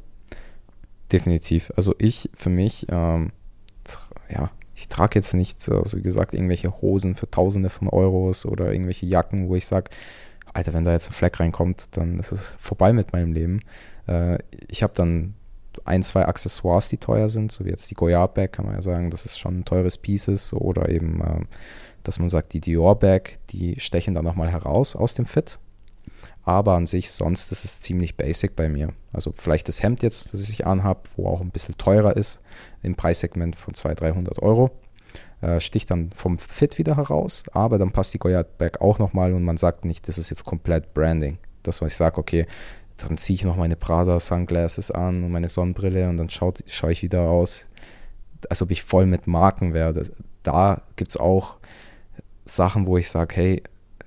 Definitiv. Also ich für mich, ähm, ja, ich trage jetzt nicht, also wie gesagt, irgendwelche Hosen für Tausende von Euros oder irgendwelche Jacken, wo ich sage, Alter, wenn da jetzt ein Fleck reinkommt, dann ist es vorbei mit meinem Leben. Äh, ich habe dann ein, zwei Accessoires, die teuer sind, so wie jetzt die Goyard Bag, kann man ja sagen, das ist schon ein teures Piece ist, oder eben, ähm, dass man sagt, die Dior Bag, die stechen dann nochmal heraus aus dem Fit. Aber an sich, sonst ist es ziemlich basic bei mir. Also vielleicht das Hemd jetzt, das ich anhab, wo auch ein bisschen teurer ist, im Preissegment von 200, 300 Euro, äh, sticht dann vom Fit wieder heraus, aber dann passt die Goyard Bag auch nochmal und man sagt nicht, das ist jetzt komplett Branding. Das, was ich sage, okay, dann ziehe ich noch meine Prada Sunglasses an und meine Sonnenbrille und dann schaue ich wieder aus. als ob ich voll mit Marken wäre. Da gibt es auch Sachen, wo ich sage, hey,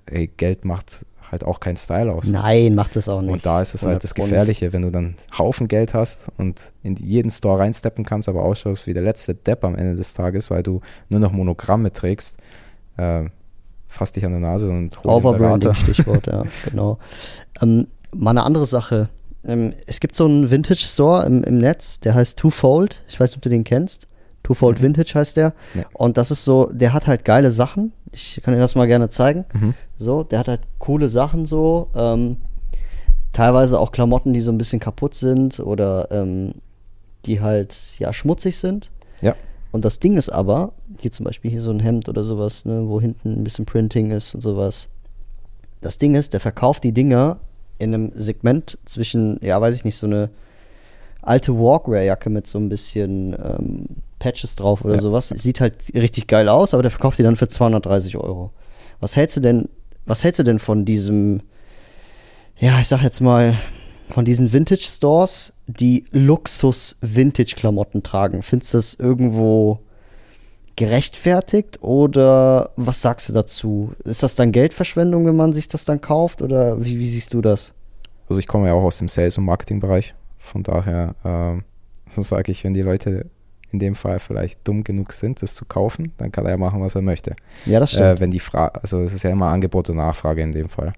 hey, Geld macht halt auch keinen Style aus. Nein, macht es auch nicht. Und da ist es halt das Gefährliche, wenn du dann Haufen Geld hast und in jeden Store reinsteppen kannst, aber ausschaust wie der letzte Depp am Ende des Tages, weil du nur noch Monogramme trägst. Äh, fass dich an der Nase und hol Overbranding, Stichwort, ja, genau. Ähm, mal eine andere Sache. Ähm, es gibt so einen Vintage-Store im, im Netz, der heißt Twofold. Ich weiß nicht, ob du den kennst. Twofold mhm. Vintage heißt der. Ja. Und das ist so, der hat halt geile Sachen. Ich kann dir das mal gerne zeigen. Mhm. So, der hat halt coole Sachen so. Ähm, teilweise auch Klamotten, die so ein bisschen kaputt sind oder ähm, die halt ja schmutzig sind. Ja. Und das Ding ist aber, hier zum Beispiel hier so ein Hemd oder sowas, ne, wo hinten ein bisschen Printing ist und sowas. Das Ding ist, der verkauft die Dinger in einem Segment zwischen, ja, weiß ich nicht, so eine alte Walkwear-Jacke mit so ein bisschen ähm, Patches drauf oder ja. sowas. Sieht halt richtig geil aus, aber der verkauft die dann für 230 Euro. Was hältst du denn, was hältst du denn von diesem, ja, ich sag jetzt mal, von diesen Vintage-Stores, die Luxus-Vintage-Klamotten tragen? Findest du das irgendwo gerechtfertigt oder was sagst du dazu? Ist das dann Geldverschwendung, wenn man sich das dann kauft oder wie, wie siehst du das? Also ich komme ja auch aus dem Sales- und Marketing-Bereich, von daher äh, sage ich, wenn die Leute in dem Fall vielleicht dumm genug sind, das zu kaufen, dann kann er ja machen, was er möchte. Ja, das stimmt. Äh, wenn die Frage, also es ist ja immer Angebot und Nachfrage in dem Fall.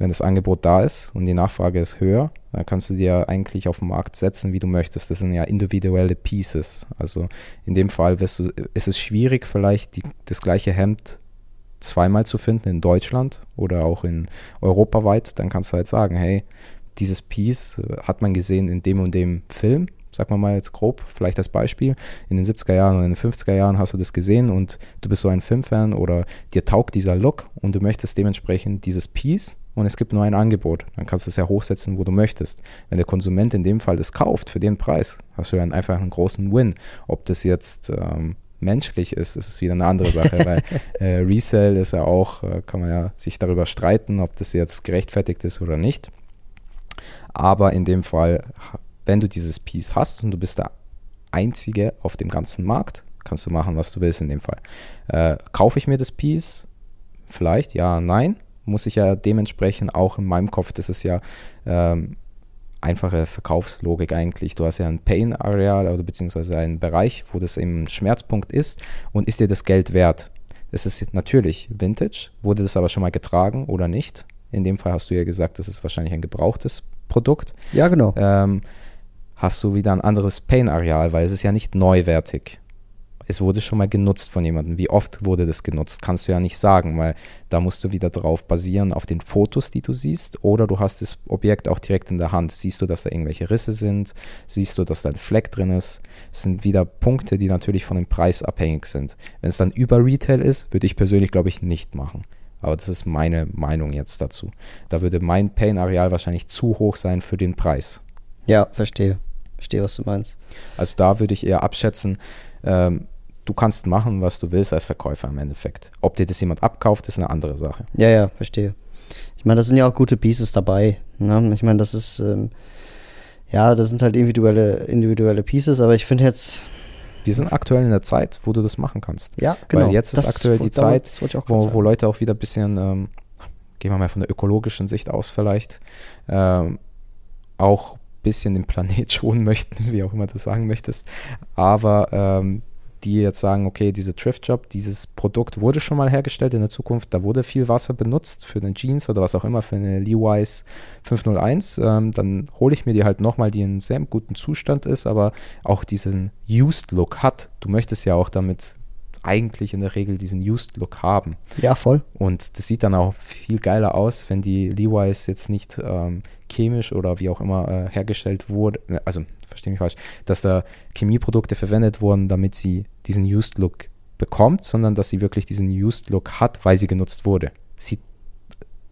Wenn das Angebot da ist und die Nachfrage ist höher, dann kannst du dir eigentlich auf den Markt setzen, wie du möchtest. Das sind ja individuelle Pieces. Also in dem Fall wirst du, ist es schwierig, vielleicht die, das gleiche Hemd zweimal zu finden in Deutschland oder auch in europaweit. Dann kannst du halt sagen, hey, dieses Piece äh, hat man gesehen in dem und dem Film Sag mal jetzt grob, vielleicht als Beispiel, in den 70er Jahren oder in den 50er Jahren hast du das gesehen und du bist so ein Filmfan oder dir taugt dieser Look und du möchtest dementsprechend dieses Piece und es gibt nur ein Angebot. Dann kannst du es ja hochsetzen, wo du möchtest. Wenn der Konsument in dem Fall das kauft für den Preis, hast du dann einfach einen großen Win. Ob das jetzt ähm, menschlich ist, ist es wieder eine andere Sache, weil äh, Resale ist ja auch, äh, kann man ja sich darüber streiten, ob das jetzt gerechtfertigt ist oder nicht. Aber in dem Fall wenn du dieses Piece hast und du bist der Einzige auf dem ganzen Markt, kannst du machen, was du willst in dem Fall. Äh, kaufe ich mir das Piece? Vielleicht, ja, nein. Muss ich ja dementsprechend auch in meinem Kopf, das ist ja ähm, einfache Verkaufslogik eigentlich. Du hast ja ein Pain-Areal oder beziehungsweise einen Bereich, wo das eben ein Schmerzpunkt ist und ist dir das Geld wert? Es ist natürlich Vintage, wurde das aber schon mal getragen oder nicht? In dem Fall hast du ja gesagt, das ist wahrscheinlich ein gebrauchtes Produkt. Ja, genau. Ähm, hast du wieder ein anderes Pain-Areal, weil es ist ja nicht neuwertig. Es wurde schon mal genutzt von jemandem. Wie oft wurde das genutzt, kannst du ja nicht sagen, weil da musst du wieder drauf basieren auf den Fotos, die du siehst, oder du hast das Objekt auch direkt in der Hand. Siehst du, dass da irgendwelche Risse sind? Siehst du, dass da ein Fleck drin ist? Das sind wieder Punkte, die natürlich von dem Preis abhängig sind. Wenn es dann über Retail ist, würde ich persönlich, glaube ich, nicht machen. Aber das ist meine Meinung jetzt dazu. Da würde mein Pain-Areal wahrscheinlich zu hoch sein für den Preis. Ja, verstehe. Verstehe, was du meinst. Also da würde ich eher abschätzen, ähm, du kannst machen, was du willst als Verkäufer im Endeffekt. Ob dir das jemand abkauft, ist eine andere Sache. Ja, ja, verstehe. Ich meine, da sind ja auch gute Pieces dabei. Ne? Ich meine, das ist, ähm, ja, das sind halt individuelle, individuelle Pieces, aber ich finde jetzt. Wir sind aktuell in der Zeit, wo du das machen kannst. Ja, genau. Weil jetzt ist das aktuell die Zeit, wo, wo, Leute auch wieder ein bisschen, ähm, gehen wir mal von der ökologischen Sicht aus vielleicht, ähm, auch bisschen den Planet schonen möchten, wie auch immer du sagen möchtest, aber ähm, die jetzt sagen, okay, dieser Thrift-Job, dieses Produkt wurde schon mal hergestellt in der Zukunft, da wurde viel Wasser benutzt für eine Jeans oder was auch immer, für eine Levi's 501, ähm, dann hole ich mir die halt nochmal, die in sehr guten Zustand ist, aber auch diesen Used-Look hat. Du möchtest ja auch damit eigentlich in der Regel diesen Used-Look haben. Ja, voll. Und das sieht dann auch viel geiler aus, wenn die Levi's jetzt nicht ähm, chemisch oder wie auch immer äh, hergestellt wurde. Also, verstehe mich falsch, dass da Chemieprodukte verwendet wurden, damit sie diesen Used-Look bekommt, sondern dass sie wirklich diesen Used-Look hat, weil sie genutzt wurde. Sieht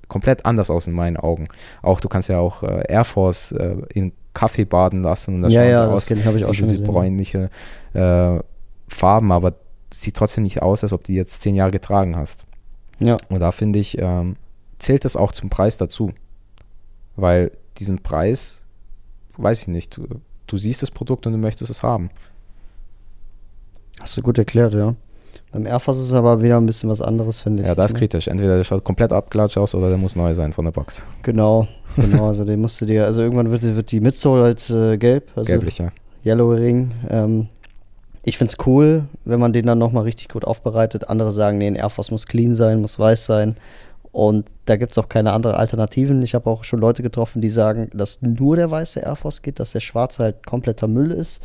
komplett anders aus in meinen Augen. Auch du kannst ja auch äh, Air Force äh, in Kaffee baden lassen und das ja, ja, aus, das ich auch schon diese bräunliche äh, Farben, aber sieht trotzdem nicht aus, als ob du jetzt zehn Jahre getragen hast. Ja. Und da finde ich, ähm, zählt das auch zum Preis dazu. Weil diesen Preis, weiß ich nicht, du, du siehst das Produkt und du möchtest es haben. Hast du gut erklärt, ja. Beim Air Force ist es aber wieder ein bisschen was anderes, finde ich. Ja, das ist kritisch. Entweder der schaut komplett abgelatscht aus oder der muss neu sein von der Box. Genau, genau. Also den musst du dir, also irgendwann wird, wird die Midsole halt äh, gelb, also Gelblich, ja. Yellow Ring. Ähm, ich finde es cool, wenn man den dann nochmal richtig gut aufbereitet. Andere sagen, nee, ein Air Force muss clean sein, muss weiß sein. Und da gibt es auch keine andere Alternativen. Ich habe auch schon Leute getroffen, die sagen, dass nur der weiße Air Force geht, dass der schwarze halt kompletter Müll ist.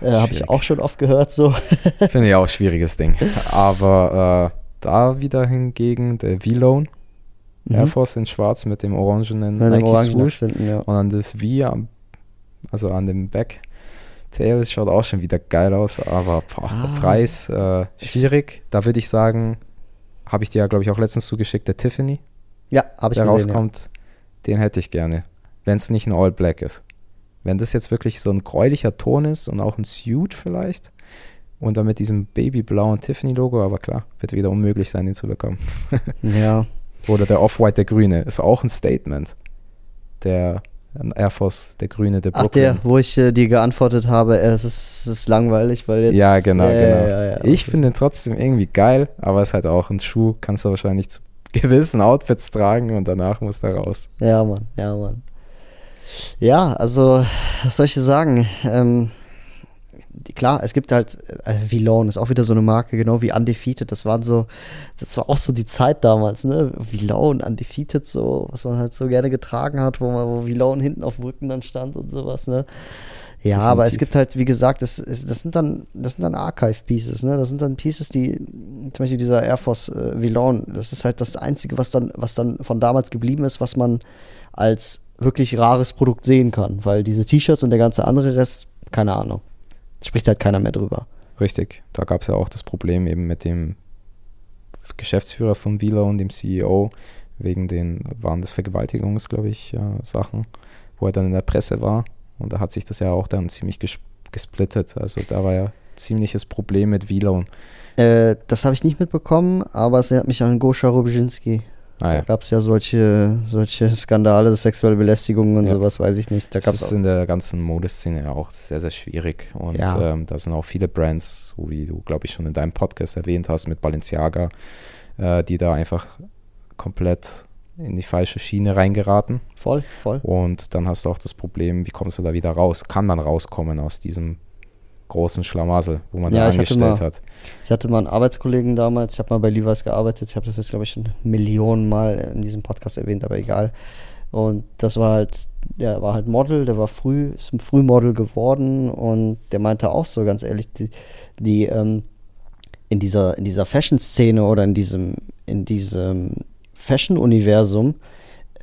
Äh, habe ich auch schon oft gehört so. Finde ich auch ein schwieriges Ding. Aber äh, da wieder hingegen der V-Lone Air Mhm. Force in schwarz mit dem orangenen Mit dem Nike orangen Swoosh. Akzenten, ja. Und dann das V, am, also an dem Backtail, das schaut auch schon wieder geil aus, aber boah, Ah. Preis äh, schwierig. Da würde ich sagen, habe ich dir ja, glaube ich, auch letztens zugeschickt, der Tiffany, Ja, habe ich der gesehen. rauskommt, den hätte ich gerne, wenn es nicht ein All Black ist. Wenn das jetzt wirklich so ein gräulicher Ton ist und auch ein Suit vielleicht und dann mit diesem babyblauen Tiffany-Logo, aber klar, wird wieder unmöglich sein, den zu bekommen. Ja. ja. Oder der Off-White, der Grüne, ist auch ein Statement. Der Air Force, der Grüne, der Ach, Brooklyn. der, wo ich äh, dir geantwortet habe, äh, es ist, es ist langweilig, weil jetzt. ja, genau, ja, genau. Ja, ja, ich finde den trotzdem irgendwie geil, aber es ist halt auch ein Schuh, kannst du wahrscheinlich zu gewissen Outfits tragen und danach muss der raus. Ja, Mann, ja, Mann. Ja, also, was soll ich dir sagen? Ähm, klar, es gibt halt, äh, Vlone ist auch wieder so eine Marke, genau wie Undefeated. Das waren so, das war auch so die Zeit damals, ne? Vlone, Undefeated, so, was man halt so gerne getragen hat, wo man, wo Vlone hinten auf dem Rücken dann stand und sowas, ne? Ja, aber es Definitiv. gibt halt, wie gesagt, das, das sind dann, das sind dann Archive-Pieces, ne? Das sind dann Pieces, die, zum Beispiel dieser Air Force äh, Vlone, das ist halt das Einzige, was dann, was dann von damals geblieben ist, was man als wirklich rares Produkt sehen kann. Weil diese T-Shirts und der ganze andere Rest, keine Ahnung. Spricht halt keiner mehr drüber. Richtig. Da gab es ja auch das Problem eben mit dem Geschäftsführer von Vila und dem CEO wegen den, waren das Vergewaltigungs, glaube ich, äh, Sachen, wo er dann in der Presse war. Und da hat sich das ja auch dann ziemlich ges gesplittet. Also da war ja ziemliches Problem mit Vila. Äh, das habe ich nicht mitbekommen, aber es erinnert mich an Goscha Rubczynski. Ah, Da ja. gab es ja solche, solche Skandale, sexuelle Belästigung und Ja. sowas, weiß ich nicht. Da Das ist in der ganzen Modeszene ja auch sehr, sehr schwierig. Und Ja. ähm, da sind auch viele Brands, so wie du, glaube ich, schon in deinem Podcast erwähnt hast, mit Balenciaga, äh, die da einfach komplett in die falsche Schiene reingeraten. voll, voll. Und dann hast du auch das Problem, wie kommst du da wieder raus? Kann man rauskommen aus diesem großen Schlamassel, wo man Ja, da angestellt mal- hat? Ich hatte mal einen Arbeitskollegen damals, ich habe mal bei Levi's gearbeitet, ich habe das jetzt, glaube ich, schon Millionen Mal in diesem Podcast erwähnt, aber egal. Und das war halt, der war halt Model, der war früh, ist ein Frühmodel geworden und der meinte auch so, ganz ehrlich, die, die ähm, in dieser, in dieser Fashion-Szene oder in diesem, in diesem Fashion-Universum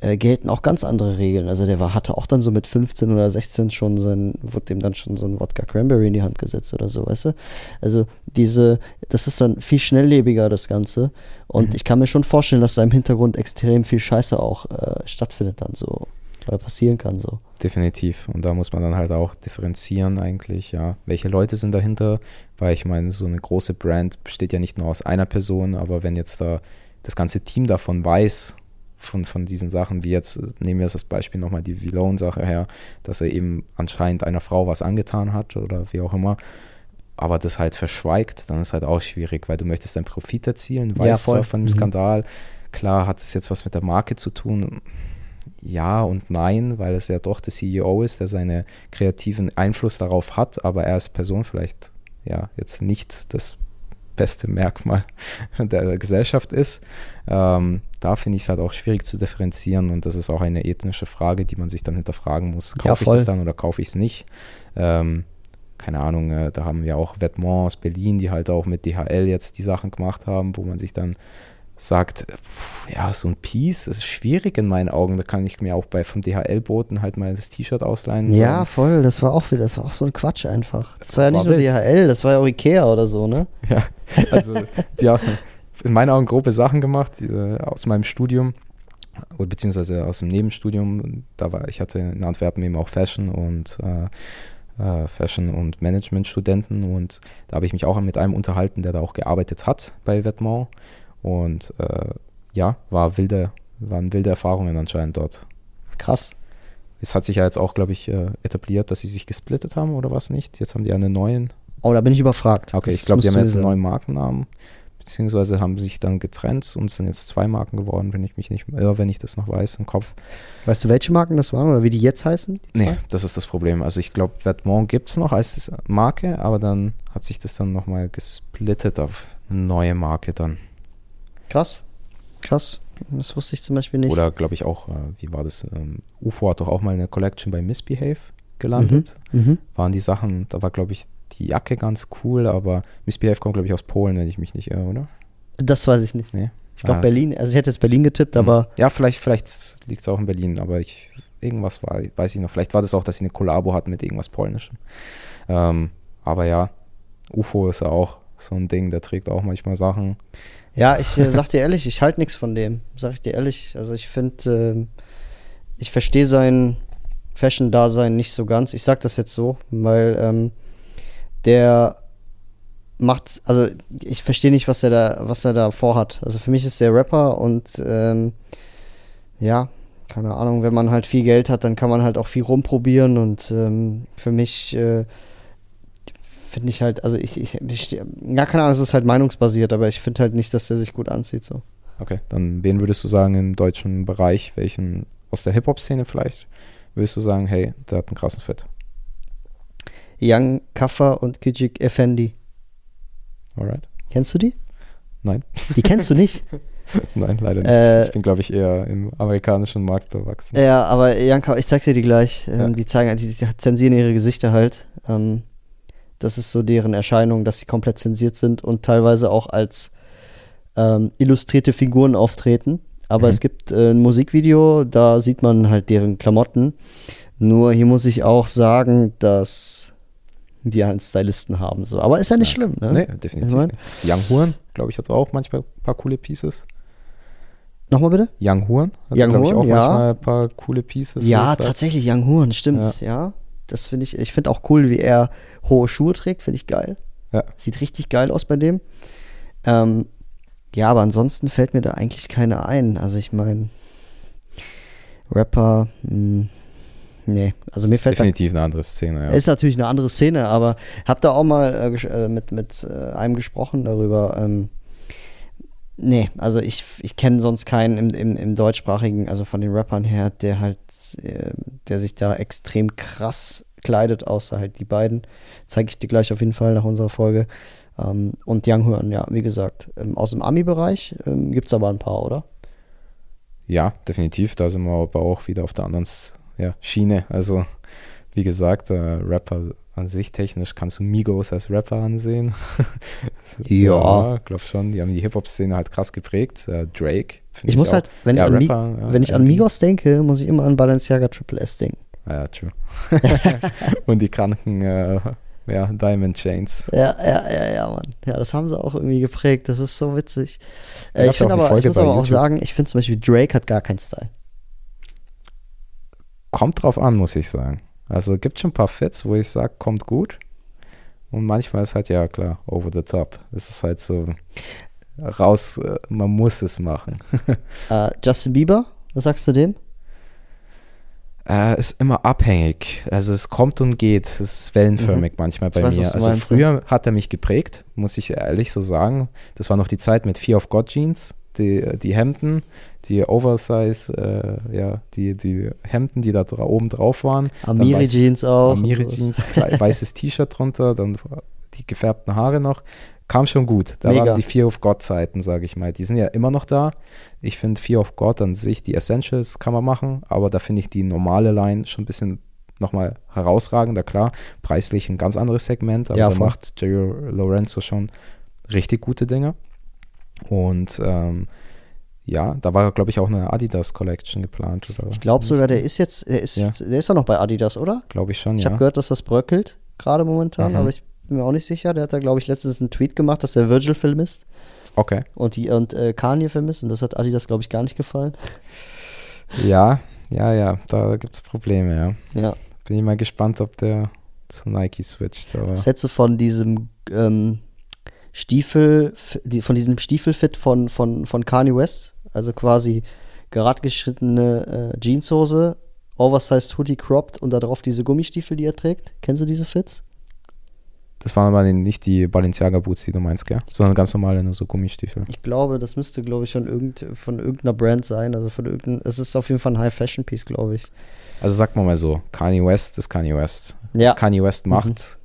äh, gelten auch ganz andere Regeln. Also der war, hatte auch dann so mit 15 oder 16 schon sein, wurde dem dann schon so ein Wodka Cranberry in die Hand gesetzt oder so, weißt du? Also diese, das ist dann viel schnelllebiger, das Ganze. Und Mhm. ich kann mir schon vorstellen, dass da im Hintergrund extrem viel Scheiße auch äh, stattfindet dann so. Oder passieren kann so. Definitiv. Und da muss man dann halt auch differenzieren eigentlich, ja. Welche Leute sind dahinter? Weil ich meine, so eine große Brand besteht ja nicht nur aus einer Person, aber wenn jetzt da das ganze Team davon weiß, von, von diesen Sachen, wie jetzt, äh, nehmen wir das Beispiel nochmal die Vlone-Sache her, dass er eben anscheinend einer Frau was angetan hat oder wie auch immer, aber das halt verschweigt, dann ist halt auch schwierig, weil du möchtest deinen Profit erzielen, Ja, weißt voll. zwar von dem Mhm. Skandal, klar hat es jetzt was mit der Marke zu tun, ja und nein, weil es ja doch der CEO ist, der seinen kreativen Einfluss darauf hat, aber er als Person vielleicht ja jetzt nicht das beste Merkmal der Gesellschaft ist. Ähm, da finde ich es halt auch schwierig zu differenzieren und das ist auch eine ethnische Frage, die man sich dann hinterfragen muss. Ja, Kaufe ich voll. das dann oder kaufe ich es nicht? Ähm, keine Ahnung, äh, da haben wir auch Vêtements aus Berlin, die halt auch mit DHL jetzt die Sachen gemacht haben, wo man sich dann sagt, ja, so ein Piece ist schwierig in meinen Augen. Da kann ich mir auch bei vom DHL-Boten halt mal das T-Shirt ausleihen. Ja, sagen, voll, das war auch wieder, das war auch so ein Quatsch einfach. Das war ja War nicht nur wild. DHL, das war ja auch Ikea oder so, ne? Ja, also die haben in meinen Augen grobe Sachen gemacht die, äh, aus meinem Studium oder beziehungsweise aus dem Nebenstudium. Da war ich hatte in Antwerpen eben auch Fashion und äh, äh, Fashion und Management Studenten und da habe ich mich auch mit einem unterhalten, der da auch gearbeitet hat bei Vetements und äh, ja, war wilde, waren wilde Erfahrungen anscheinend dort. Krass. Es hat sich ja jetzt auch, glaube ich, äh, etabliert, dass sie sich gesplittet haben oder was nicht. Jetzt haben die einen neuen Oh, da bin ich überfragt. Okay, Das ich glaube, die haben jetzt einen neuen Markennamen, beziehungsweise haben sich dann getrennt und es sind jetzt zwei Marken geworden, wenn ich mich nicht irre, wenn ich das noch weiß im Kopf. Weißt du, welche Marken das waren oder wie die jetzt heißen? die Nee, das ist das Problem. Also ich glaube, Vetements gibt es noch als Marke, aber dann hat sich das dann nochmal gesplittet auf eine neue Marke dann. Krass. Krass. Das wusste ich zum Beispiel nicht. Oder glaube ich auch, äh, wie war das? Ähm, UFO hat doch auch mal eine Collection bei Misbehave gelandet. Mhm. Waren die Sachen, da war glaube ich die Jacke ganz cool, aber Misbehave kommt glaube ich aus Polen, wenn ich mich nicht irre, oder? Das weiß ich nicht. Nee. Ich glaube Ah, Berlin. Also ich hätte jetzt Berlin getippt, Hm. aber Ja, vielleicht, vielleicht liegt es auch in Berlin, aber ich, irgendwas war, weiß ich noch. Vielleicht war das auch, dass sie eine Kollabo hatten mit irgendwas Polnischem. Ähm, aber ja, UFO ist ja auch so ein Ding, der trägt auch manchmal Sachen. ja, ich äh, sag dir ehrlich, ich halte nichts von dem. Sag ich dir ehrlich. Also ich finde, ähm, ich verstehe sein Fashion-Dasein nicht so ganz. Ich sag das jetzt so, weil ähm, der macht, also ich verstehe nicht, was er da, was er da vorhat. Also für mich ist der Rapper und ähm, ja, keine Ahnung, wenn man halt viel Geld hat, dann kann man halt auch viel rumprobieren und ähm, für mich äh, finde ich halt, also ich, ich, ich ja, keine Ahnung, es ist halt meinungsbasiert, aber ich finde halt nicht, dass der sich gut anzieht so. Okay, dann wen würdest du sagen im deutschen Bereich, welchen aus der Hip-Hop-Szene vielleicht, würdest du sagen, hey, der hat einen krassen Fit? Young Kaffer und Kijik Effendi. Alright? Kennst du die? Nein? Die kennst du nicht? Nein, leider nicht. Äh, ich bin, glaube ich, eher im amerikanischen Markt bewachsen. ja, aber Young Kaffer, ich zeig dir die gleich. Ähm, Ja. Die zeigen, die, die zensieren ihre Gesichter halt. Ähm, das ist so deren Erscheinung, dass sie komplett zensiert sind und teilweise auch als ähm, illustrierte Figuren auftreten. Aber Mhm. es gibt äh, ein Musikvideo, da sieht man halt deren Klamotten. Nur hier muss ich auch sagen, dass die einen Stylisten haben. So. Aber ist ja nicht Ja. schlimm, ne? Nee, definitiv Ich mein- nicht. Young Horn, glaube ich, hat auch manchmal ein paar coole Pieces. Nochmal bitte? Young Horn hat, Young glaube ich, auch ja. manchmal ein paar coole Pieces. Ja, tatsächlich, Young Horn, stimmt, ja. Das finde ich, ich finde auch cool, wie er hohe Schuhe trägt, finde ich geil. Ja. Sieht richtig geil aus bei dem. Ähm, ja, aber ansonsten fällt mir da eigentlich keiner ein. Also ich meine, Rapper, mh, nee, also mir fällt da definitiv eine andere Szene, ja. ist natürlich eine andere Szene, aber hab da auch mal äh, äh, mit, mit äh, einem gesprochen darüber. Ähm, nee, also ich, ich kenne sonst keinen im, im, im deutschsprachigen, also von den Rappern her, der halt, äh, der sich da extrem krass kleidet, außer halt die beiden. Zeige ich dir gleich auf jeden Fall nach unserer Folge. Ähm, und Young Horn, ja, wie gesagt, ähm, aus dem Ami-Bereich ähm, gibt es aber ein paar, oder? Ja, definitiv. Da sind wir aber auch wieder auf der anderen ja, Schiene. Also, wie gesagt, äh, Rapper an sich technisch kannst du Migos als Rapper ansehen. Ja. glaub schon. Die haben die Hip-Hop-Szene halt krass geprägt. Äh, Drake. Find Ich muss auch. halt, wenn, Ja, ich, an Rapper, ja, wenn ich an. Migos denke, muss ich immer an Balenciaga Triple S denken. Ah, ja, true. Und die kranken äh, ja, Diamond Chains. Ja, ja, ja, ja, Mann. Ja, das haben sie auch irgendwie geprägt. Das ist so witzig. Äh, ich, gab's ja find auch eine aber, ich muss aber auch YouTube. sagen, ich finde zum Beispiel Drake hat gar keinen Style. Kommt drauf an, muss ich sagen. Also gibt schon ein paar Fits, wo ich sage, kommt gut. Und manchmal ist halt ja klar, over the top. Es ist halt so raus, äh, man muss es machen. Äh, Justin Bieber, was sagst du dem? Äh, ist immer abhängig. Also es kommt und geht. Es ist wellenförmig manchmal bei Mhm. weiß, mir. Also meinst, früher hat er mich geprägt, muss ich ehrlich so sagen. Das war noch die Zeit mit Fear of God Jeans, die, die Hemden, die Oversize, äh, ja, die, die Hemden, die da dra oben drauf waren. Amiri weißes- Jeans auch. Amiri. Jeans, weißes T-Shirt drunter, dann die gefärbten Haare noch. Kam schon gut. Da Mega. waren die Fear of God Zeiten, sage ich mal. Die sind ja immer noch da. Ich finde Fear of God an sich, die Essentials kann man machen, aber da finde ich die normale Line schon ein bisschen nochmal herausragender. Klar, preislich ein ganz anderes Segment, aber Ja, da macht Jerry Lorenzo schon richtig gute Dinge. Und ähm, ja, da war, glaube ich, auch eine Adidas Collection geplant. Oder Ich glaube sogar, der ist jetzt, der ist, Ja. der ist doch noch bei Adidas, oder? Glaube ich schon, Ich ja. habe gehört, dass das bröckelt, gerade momentan, Mhm. aber ich bin mir auch nicht sicher. Der hat da, glaube ich, letztens einen Tweet gemacht, dass der Virgil vermisst Okay. und, die, und äh, Kanye vermisst und das hat Adidas, glaube ich, gar nicht gefallen. Ja, ja, ja, da gibt es Probleme, ja. Ja. Bin ich mal gespannt, ob der zu Nike switcht. Aber Was hättest du von diesem ähm, Stiefel, von diesem Stiefelfit von, von, von Kanye West? Also quasi gerade geschnittene äh, Jeanshose, Oversized Hoodie cropped und da drauf diese Gummistiefel, die er trägt. Kennst du diese Fits? Das waren aber nicht die Balenciaga Boots, die du meinst, gell? Sondern ganz normale, nur so Gummistiefel. Ich glaube, das müsste, glaube ich, von, irgend, von irgendeiner Brand sein. Also von irgendein, es ist auf jeden Fall ein High-Fashion-Piece, glaube ich. Also sagt man mal so, Kanye West ist Kanye West. Ja. Was Kanye West macht,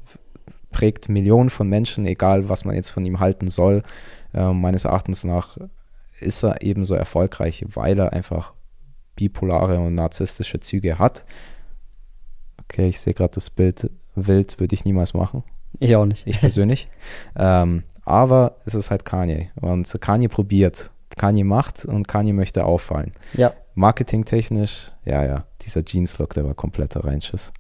prägt Millionen von Menschen, egal was man jetzt von ihm halten soll. Äh, meines Erachtens nach ist er ebenso erfolgreich, weil er einfach bipolare und narzisstische Züge hat. Okay, ich sehe gerade das Bild wild, würde ich niemals machen. Ich auch nicht. Ich persönlich. ähm, aber es ist halt Kanye. Und Kanye probiert. Kanye macht und Kanye möchte auffallen. Ja. Marketingtechnisch, ja, ja, dieser Jeans-Look, der war kompletter Reinschiss.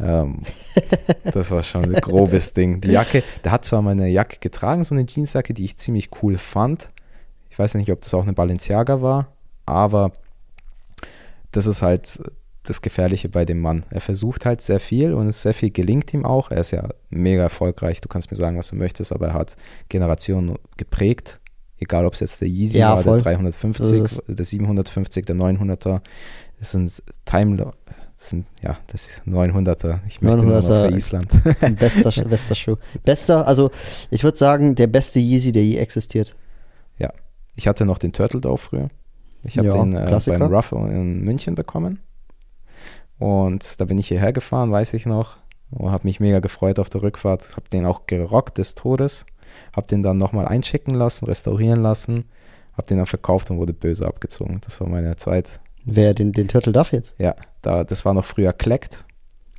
Ähm, das war schon ein grobes Ding. Die Jacke, der hat zwar mal eine Jacke getragen, so eine Jeansjacke, die ich ziemlich cool fand. Ich weiß nicht, ob das auch eine Balenciaga war, aber das ist halt das Gefährliche bei dem Mann. Er versucht halt sehr viel und sehr viel gelingt ihm auch. Er ist ja mega erfolgreich. Du kannst mir sagen, was du möchtest, aber er hat Generationen geprägt. Egal, ob es jetzt der Yeezy Ja, war, voll. der 350, So ist der 750, der 900er. Das sind Time, das sind, ja, das ist 900er. Ich möchte nur noch 900er. für Island. bester, bester Schuh. Bester, also ich würde sagen, der beste Yeezy, der je existiert. ja, ich hatte noch den Turtle Dove früher. Ich habe Ja, den äh, beim Ruff in München bekommen. Und da bin ich hierher gefahren, weiß ich noch. Und habe mich mega gefreut auf der Rückfahrt. Habe den auch gerockt des Todes. Habe den dann nochmal einschicken lassen, restaurieren lassen. Habe den dann verkauft und wurde böse abgezogen. Das war meine Zeit. Wer den, den Turtle Duff jetzt? Ja, da, das war noch früher Klekt.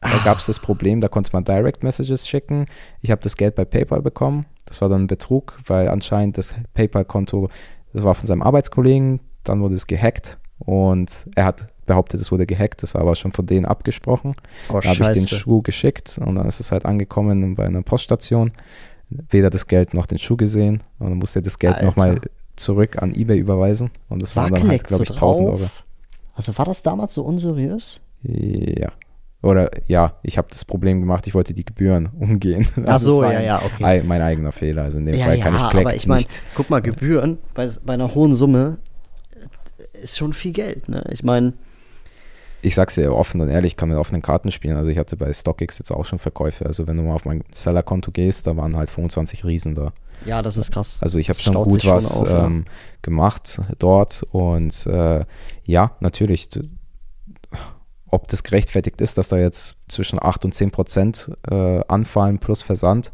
Da gab es das Problem, da konnte man Direct Messages schicken. Ich habe das Geld bei PayPal bekommen. Das war dann ein Betrug, weil anscheinend das PayPal-Konto, das war von seinem Arbeitskollegen, dann wurde es gehackt und er hat behauptet, es wurde gehackt, das war aber schon von denen abgesprochen. Oh, Da habe ich den Schuh geschickt und dann ist es halt angekommen bei einer Poststation. Weder das Geld noch den Schuh gesehen und dann musste er das Geld nochmal zurück an Ebay überweisen und das waren dann halt, glaube so ich, 1000 drauf? Euro. Also war das damals so unseriös? Ja. Oder ja, ich habe das Problem gemacht, ich wollte die Gebühren umgehen. Ach Also so, war ja, ja, okay. ein- Mein eigener Fehler. Also in dem Ja, Fall ja, kann ich aber Klekt ich meine, guck mal, Gebühren bei, bei einer hohen Summe ist schon viel Geld, ne? Ich meine, Ich sag's dir offen und ehrlich, ich kann mit offenen Karten spielen. Also ich hatte bei StockX jetzt auch schon Verkäufe. Also wenn du mal auf mein Seller-Konto gehst, da waren halt 25 Riesen da. ja, das ist krass. Also ich habe schon gut schon was auf, ja. ähm, gemacht dort und äh, ja, natürlich, ob das gerechtfertigt ist, dass da jetzt zwischen 8 und 10 Prozent äh, anfallen plus Versand,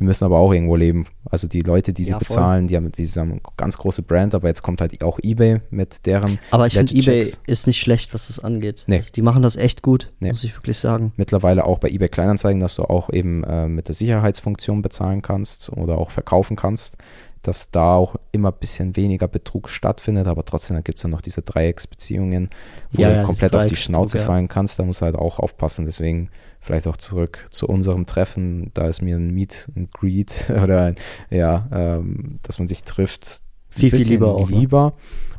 die müssen aber auch irgendwo leben. Also die Leute, die sie Ja, bezahlen, die haben, die haben eine ganz große Brand, aber jetzt kommt halt auch eBay mit deren Aber ich finde, eBay ist nicht schlecht, was das angeht. Nee. Also die machen das echt gut, Nee. muss ich wirklich sagen. mittlerweile auch bei eBay Kleinanzeigen, dass du auch eben äh, mit der Sicherheitsfunktion bezahlen kannst oder auch verkaufen kannst, dass da auch immer ein bisschen weniger Betrug stattfindet, aber trotzdem gibt es dann noch diese Dreiecksbeziehungen, wo Ja, du ja, komplett auf die Schnauze ja. fallen kannst, da musst du halt auch aufpassen, deswegen vielleicht auch zurück zu unserem Treffen, da ist mir ein Meet and Greet oder ein, ja, ähm, dass man sich trifft, ein Viel, viel lieber auch, ne? lieber,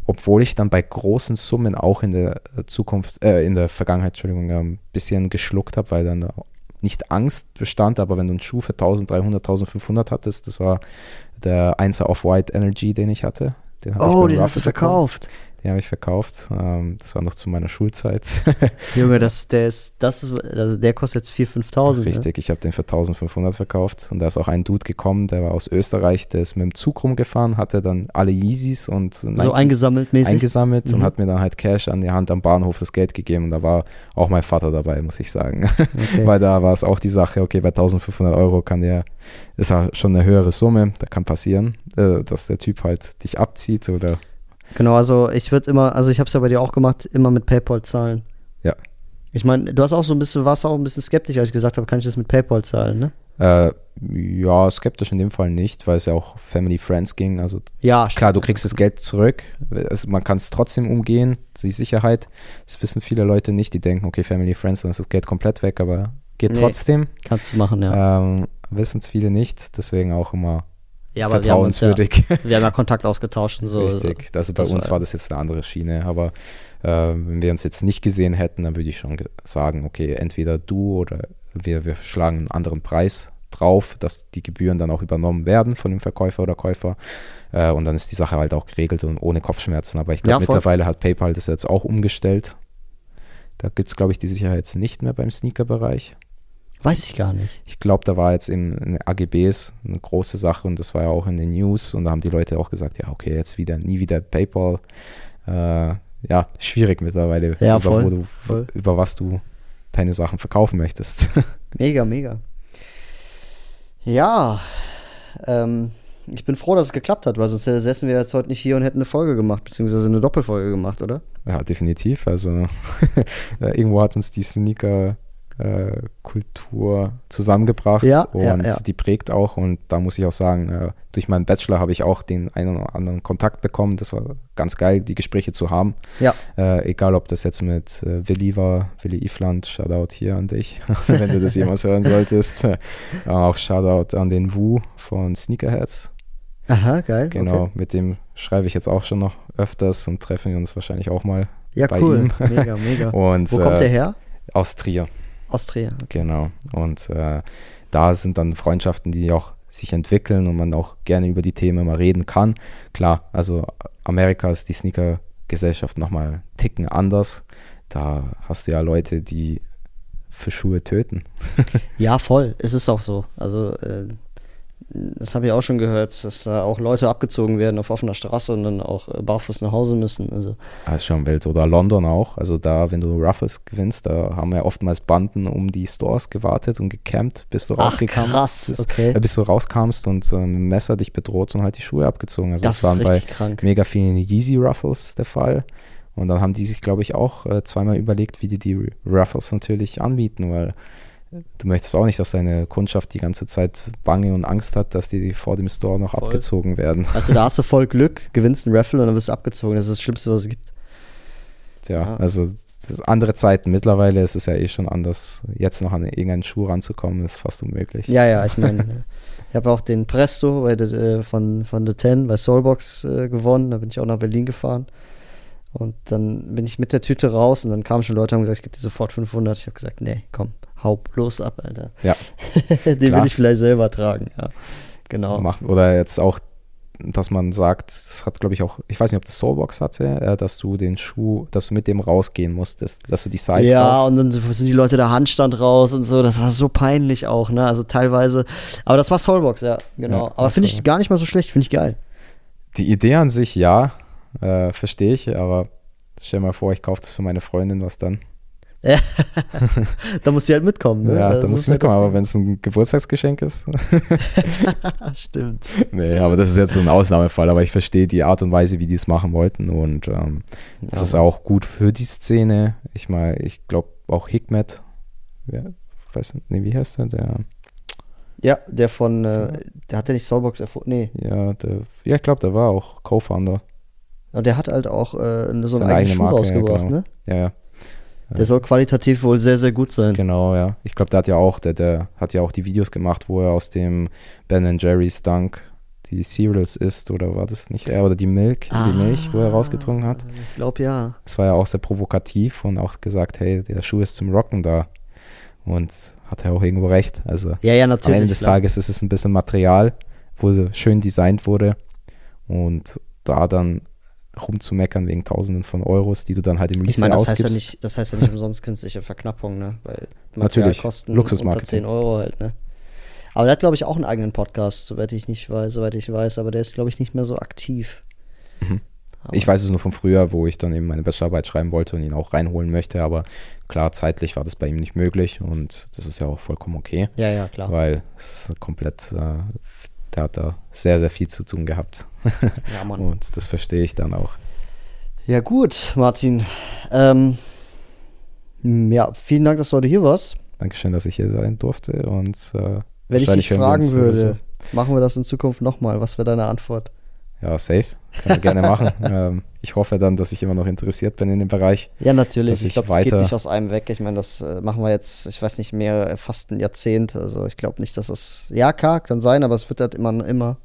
obwohl ich dann bei großen Summen auch in der Zukunft, äh, in der Vergangenheit, Entschuldigung, ein bisschen geschluckt habe, weil dann nicht Angst bestand, aber wenn du einen Schuh für 1300, 1500 hattest, das war der 1er Off-White Energy, den ich hatte. Den ich Oh, beim den hast du verkauft. Den habe ich verkauft. Ähm, das war noch zu meiner Schulzeit. Junge, das, der ist, das ist, also der kostet jetzt 4.000, 5.000. Ne? Richtig, ich habe den für 1500 verkauft. Und da ist auch ein Dude gekommen, der war aus Österreich, der ist mit dem Zug rumgefahren, hatte dann alle Yeezys und So Nikes eingesammelt mäßig. eingesammelt Mhm. und hat mir dann halt Cash an die Hand am Bahnhof das Geld gegeben. Und da war auch mein Vater dabei, muss ich sagen. Okay. Weil da war es auch die Sache, okay, bei 1500 Euro kann der, ist ja schon eine höhere Summe, da kann passieren, äh, dass der Typ halt dich abzieht oder Genau, also ich würde immer, also ich habe es ja bei dir auch gemacht, immer mit PayPal zahlen. Ja. Ich meine, du hast auch so ein bisschen, warst auch ein bisschen skeptisch, als ich gesagt habe, kann ich das mit PayPal zahlen, ne? äh, ja, skeptisch in dem Fall nicht, weil es ja auch Family Friends ging. Also Ja, klar, du kriegst das Geld zurück, es, man kann es trotzdem umgehen, die Sicherheit. Das wissen viele Leute nicht, die denken, okay, Family Friends, dann ist das Geld komplett weg, aber geht Nee. trotzdem. Kannst du machen, ja. Ähm, wissen es viele nicht, deswegen auch immer ja, aber wir haben, ja, vertrauenswürdig. wir haben ja Kontakt ausgetauscht und so. Richtig. Also bei das uns war- war das jetzt eine andere Schiene, aber äh, wenn wir uns jetzt nicht gesehen hätten, dann würde ich schon ge- sagen, okay, entweder du oder wir, wir schlagen einen anderen Preis drauf, dass die Gebühren dann auch übernommen werden von dem Verkäufer oder Käufer. Äh, und dann ist die Sache halt auch geregelt und ohne Kopfschmerzen. Aber ich glaube, Ja, mittlerweile hat PayPal das jetzt auch umgestellt. Da gibt es, glaube ich, die Sicherheit jetzt nicht mehr beim Sneaker-Bereich. Weiß ich gar nicht. Ich glaube, da war jetzt in, in AGBs eine große Sache und das war ja auch in den News und da haben die Leute auch gesagt, ja, okay, jetzt wieder, nie wieder PayPal. Äh, ja, schwierig mittlerweile, Ja, über, voll, du, voll. über was du deine Sachen verkaufen möchtest. Mega, mega. Ja, ähm, ich bin froh, dass es geklappt hat, weil sonst säßen wir jetzt heute nicht hier und hätten eine Folge gemacht, beziehungsweise eine Doppelfolge gemacht, oder? Ja, definitiv. Also äh, irgendwo hat uns die Sneaker-Kultur zusammengebracht Ja, und ja, ja. die prägt auch. Und da muss ich auch sagen, äh, durch meinen Bachelor habe ich auch den einen oder anderen Kontakt bekommen. Das war ganz geil, die Gespräche zu haben. Ja. Äh, egal, ob das jetzt mit äh, Willi war, Willi Ifland, Shoutout hier an dich, wenn du das jemals hören solltest. Äh, auch Shoutout an den Wu von Sneakerheads. Aha, geil. Genau, Okay. mit dem schreibe ich jetzt auch schon noch öfters und treffen wir uns wahrscheinlich auch mal Ja, bei cool. ihm. Mega, mega. Und, Wo kommt äh, der her? Aus Trier, Austria. genau. Und äh, da sind dann Freundschaften, die auch sich entwickeln und man auch gerne über die Themen mal reden kann. Klar, also Amerika ist die Sneaker-Gesellschaft nochmal Ticken anders. Da hast du ja Leute, die für Schuhe töten. Ja, voll. Es ist auch so. Also, äh, das habe ich auch schon gehört, dass da auch Leute abgezogen werden auf offener Straße und dann auch äh, barfuß nach Hause müssen. Also, Das ist schon wild. Oder London auch. Also da, wenn du Ruffles gewinnst, da haben ja oftmals Banden um die Stores gewartet und gecampt, bis du Ach, rausgekommen krass, bist. okay. Äh, bis du rauskamst und ähm, mit dem Messer dich bedroht und halt die Schuhe abgezogen. Also das das, waren bei krank. mega vielen Yeezy Ruffles der Fall. Und dann haben die sich, glaube ich, auch äh, zweimal überlegt, wie die die Ruffles natürlich anbieten, weil äh, du möchtest auch nicht, dass deine Kundschaft die ganze Zeit Bange und Angst hat, dass die vor dem Store noch Voll. abgezogen werden. Also, da hast du voll Glück, gewinnst einen Raffle und dann wirst du abgezogen. Das ist das Schlimmste, was es gibt. Ja, Ja. also andere Zeiten. Mittlerweile ist es ja eh schon anders. Jetzt noch an irgendeinen Schuh ranzukommen, ist fast unmöglich. Ja, ja, ich meine, ich habe auch den Presto bei äh, von, von The Ten bei Soulbox äh, gewonnen. Da bin ich auch nach Berlin gefahren. Und dann bin ich mit der Tüte raus und dann kamen schon Leute und haben gesagt, ich gebe dir sofort 500. Ich habe gesagt, nee, komm, hau bloß ab, Alter. Ja. den Klar. will ich vielleicht selber tragen, ja. Genau. Oder jetzt auch, dass man sagt, das hat, glaube ich, auch, ich weiß nicht, ob das Soulbox hatte, äh, dass du den Schuh, dass du mit dem rausgehen musstest, dass du die Size ja, kaufst. und dann sind die Leute da Handstand raus und so. Das war so peinlich auch, ne? Also teilweise. Aber das war Soulbox, ja, genau. Ja, aber finde ich gar nicht mal so schlecht, finde ich geil. Die Idee an sich, ja, äh, verstehe ich, aber stell mal vor, ich kaufe das für meine Freundin, was dann? Da muss sie halt mitkommen, ne? ja, Das da muss halt mitkommen, das aber wenn es ein Geburtstagsgeschenk ist. Stimmt. nee, aber das ist jetzt so ein Ausnahmefall, aber ich verstehe die Art und Weise, wie die es machen wollten und ähm, Ja, ist auch gut für die Szene. Ich meine, ich glaube auch Hikmet, ja, weiß nicht, nee, wie heißt der? Der, Ja, der von, äh, der hat ja nicht Soulbox erfunden. Nee, ja, der, ja, ich glaube, der war auch Co-Founder. aber der hat halt auch äh, so eigenen eigene Schuh Marke, rausgebracht, genau. ne? Ja, ja. Der soll qualitativ wohl sehr, sehr gut sein. Genau, ja. Ich glaube, der hat ja auch, der, der hat ja auch die Videos gemacht, wo er aus dem Ben Jerry's Dunk die Cereals isst, oder war das nicht er? Oder die Milk, die Milch, wo er rausgetrunken hat. Ah, Ich glaube ja. Das war ja auch sehr provokativ und auch gesagt, hey, der Schuh ist zum Rocken da. Und hat er auch irgendwo recht. Also Ja, ja, am natürlich. Ende des klar. Tages ist es ein bisschen Material, wo schön designt wurde. Und da dann rumzumeckern wegen Tausenden von Euros, die du dann halt im Ich Resale meine, das heißt, ja ausgibst. nicht, das heißt ja nicht umsonst künstliche Verknappung, ne? Weil Materialkosten unter Luxusmarketing. 10 Euro halt, ne? Aber der hat, glaube ich, auch einen eigenen Podcast, soweit ich nicht weiß, soweit ich weiß, aber der ist, glaube ich, nicht mehr so aktiv. Mhm. Ich weiß es nur von früher, wo ich dann eben meine Bachelorarbeit schreiben wollte und ihn auch reinholen möchte, aber klar, zeitlich war das bei ihm nicht möglich und das ist ja auch vollkommen okay, Ja, ja, klar. weil es ist komplett, äh, der hat da sehr, sehr viel zu tun gehabt Ja, Mann. und das verstehe ich dann auch. Ja, gut, Martin. Ähm, ja, vielen Dank, dass du heute hier warst. Dankeschön, dass ich hier sein durfte und äh, Wenn ich dich fragen würde, sowieso. machen wir das in Zukunft nochmal. Was wäre deine Antwort? Ja, safe, können wir gerne machen. ähm, ich hoffe dann, dass ich immer noch interessiert bin in dem Bereich. Ja, natürlich. Ich ich glaube, das geht nicht aus einem weg. Ich meine, das äh, machen wir jetzt, ich weiß nicht, mehr, äh, fast ein Jahrzehnt. Also ich glaube nicht, dass das, ja, klar, kann sein, aber es wird halt immer, immer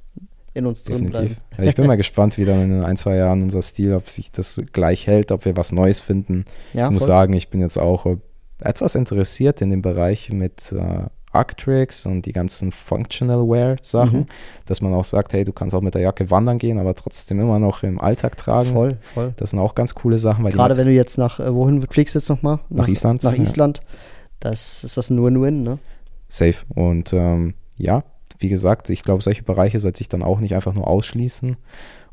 in uns drin Definitiv. bleiben. Ja, ich bin mal gespannt, wie dann in ein, zwei Jahren unser Stil, ob sich das gleich hält, ob wir was Neues finden. Ja, ich muss voll. sagen, ich bin jetzt auch äh, etwas interessiert in dem Bereich mit äh, Arctrix und die ganzen Functional Wear Sachen, Mhm. dass man auch sagt, hey, du kannst auch mit der Jacke wandern gehen, aber trotzdem immer noch im Alltag tragen. Voll, voll. Das sind auch ganz coole Sachen, Gerade wenn du jetzt nach, äh, wohin fliegst du jetzt nochmal? Nach Island, Nach ja. Island. Das ist das ein Win-Win, ne? safe. Und ähm, ja, wie gesagt, ich glaube, solche Bereiche sollte ich dann auch nicht einfach nur ausschließen.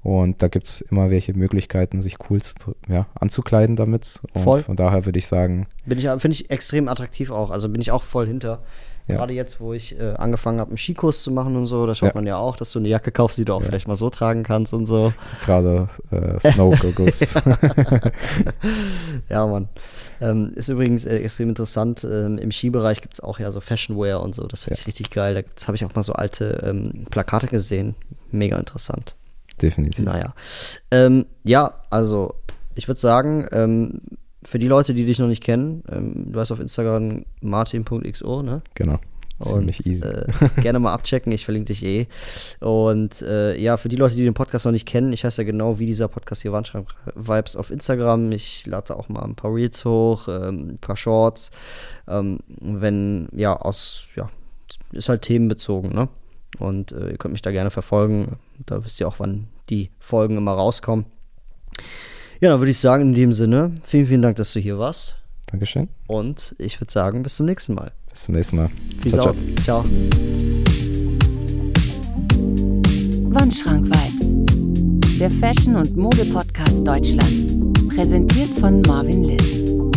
Und da gibt es immer welche Möglichkeiten, sich cool zu, ja, anzukleiden damit. Und Voll. von daher würde ich sagen, Bin ich, finde ich extrem attraktiv auch. Also bin ich auch voll hinter. Ja. Gerade jetzt, wo ich äh, angefangen habe, einen Skikurs zu machen und so, da schaut Ja. man ja auch, dass du eine Jacke kaufst, die du auch Ja. vielleicht mal so tragen kannst und so. gerade äh, Snow-Goggles. Ja, Mann. Ähm, ist übrigens äh, extrem interessant. Ähm, Im Skibereich gibt es auch ja so Fashionwear und so. Das finde ich richtig geil. Da habe ich auch mal so alte ähm, Plakate gesehen. Mega interessant. Definitiv. Naja. Ähm, ja, also ich würde sagen, ähm, für die Leute, die dich noch nicht kennen, ähm, du hast auf Instagram martin.xo, ne? Genau. Und Ziemlich easy. äh, gerne mal abchecken, ich verlinke dich eh. Und äh, ja, für die Leute, die den Podcast noch nicht kennen, ich heiße ja genau wie dieser Podcast hier Wandschrank-Vibes auf Instagram. Ich lade da auch mal ein paar Reels hoch, ähm, ein paar Shorts. Ähm, wenn, ja, aus, ja, ist halt themenbezogen, ne? Und äh, ihr könnt mich da gerne verfolgen. Da wisst ihr auch, wann die Folgen immer rauskommen. Ja, dann würde ich sagen, in dem Sinne, vielen, vielen Dank, dass du hier warst. Dankeschön. Und ich würde sagen, bis zum nächsten Mal. Bis zum nächsten Mal. Peace out. Ciao. Wandschrank Vibes. Der Fashion- und Mode-Podcast Deutschlands. Präsentiert von Marvin Liss.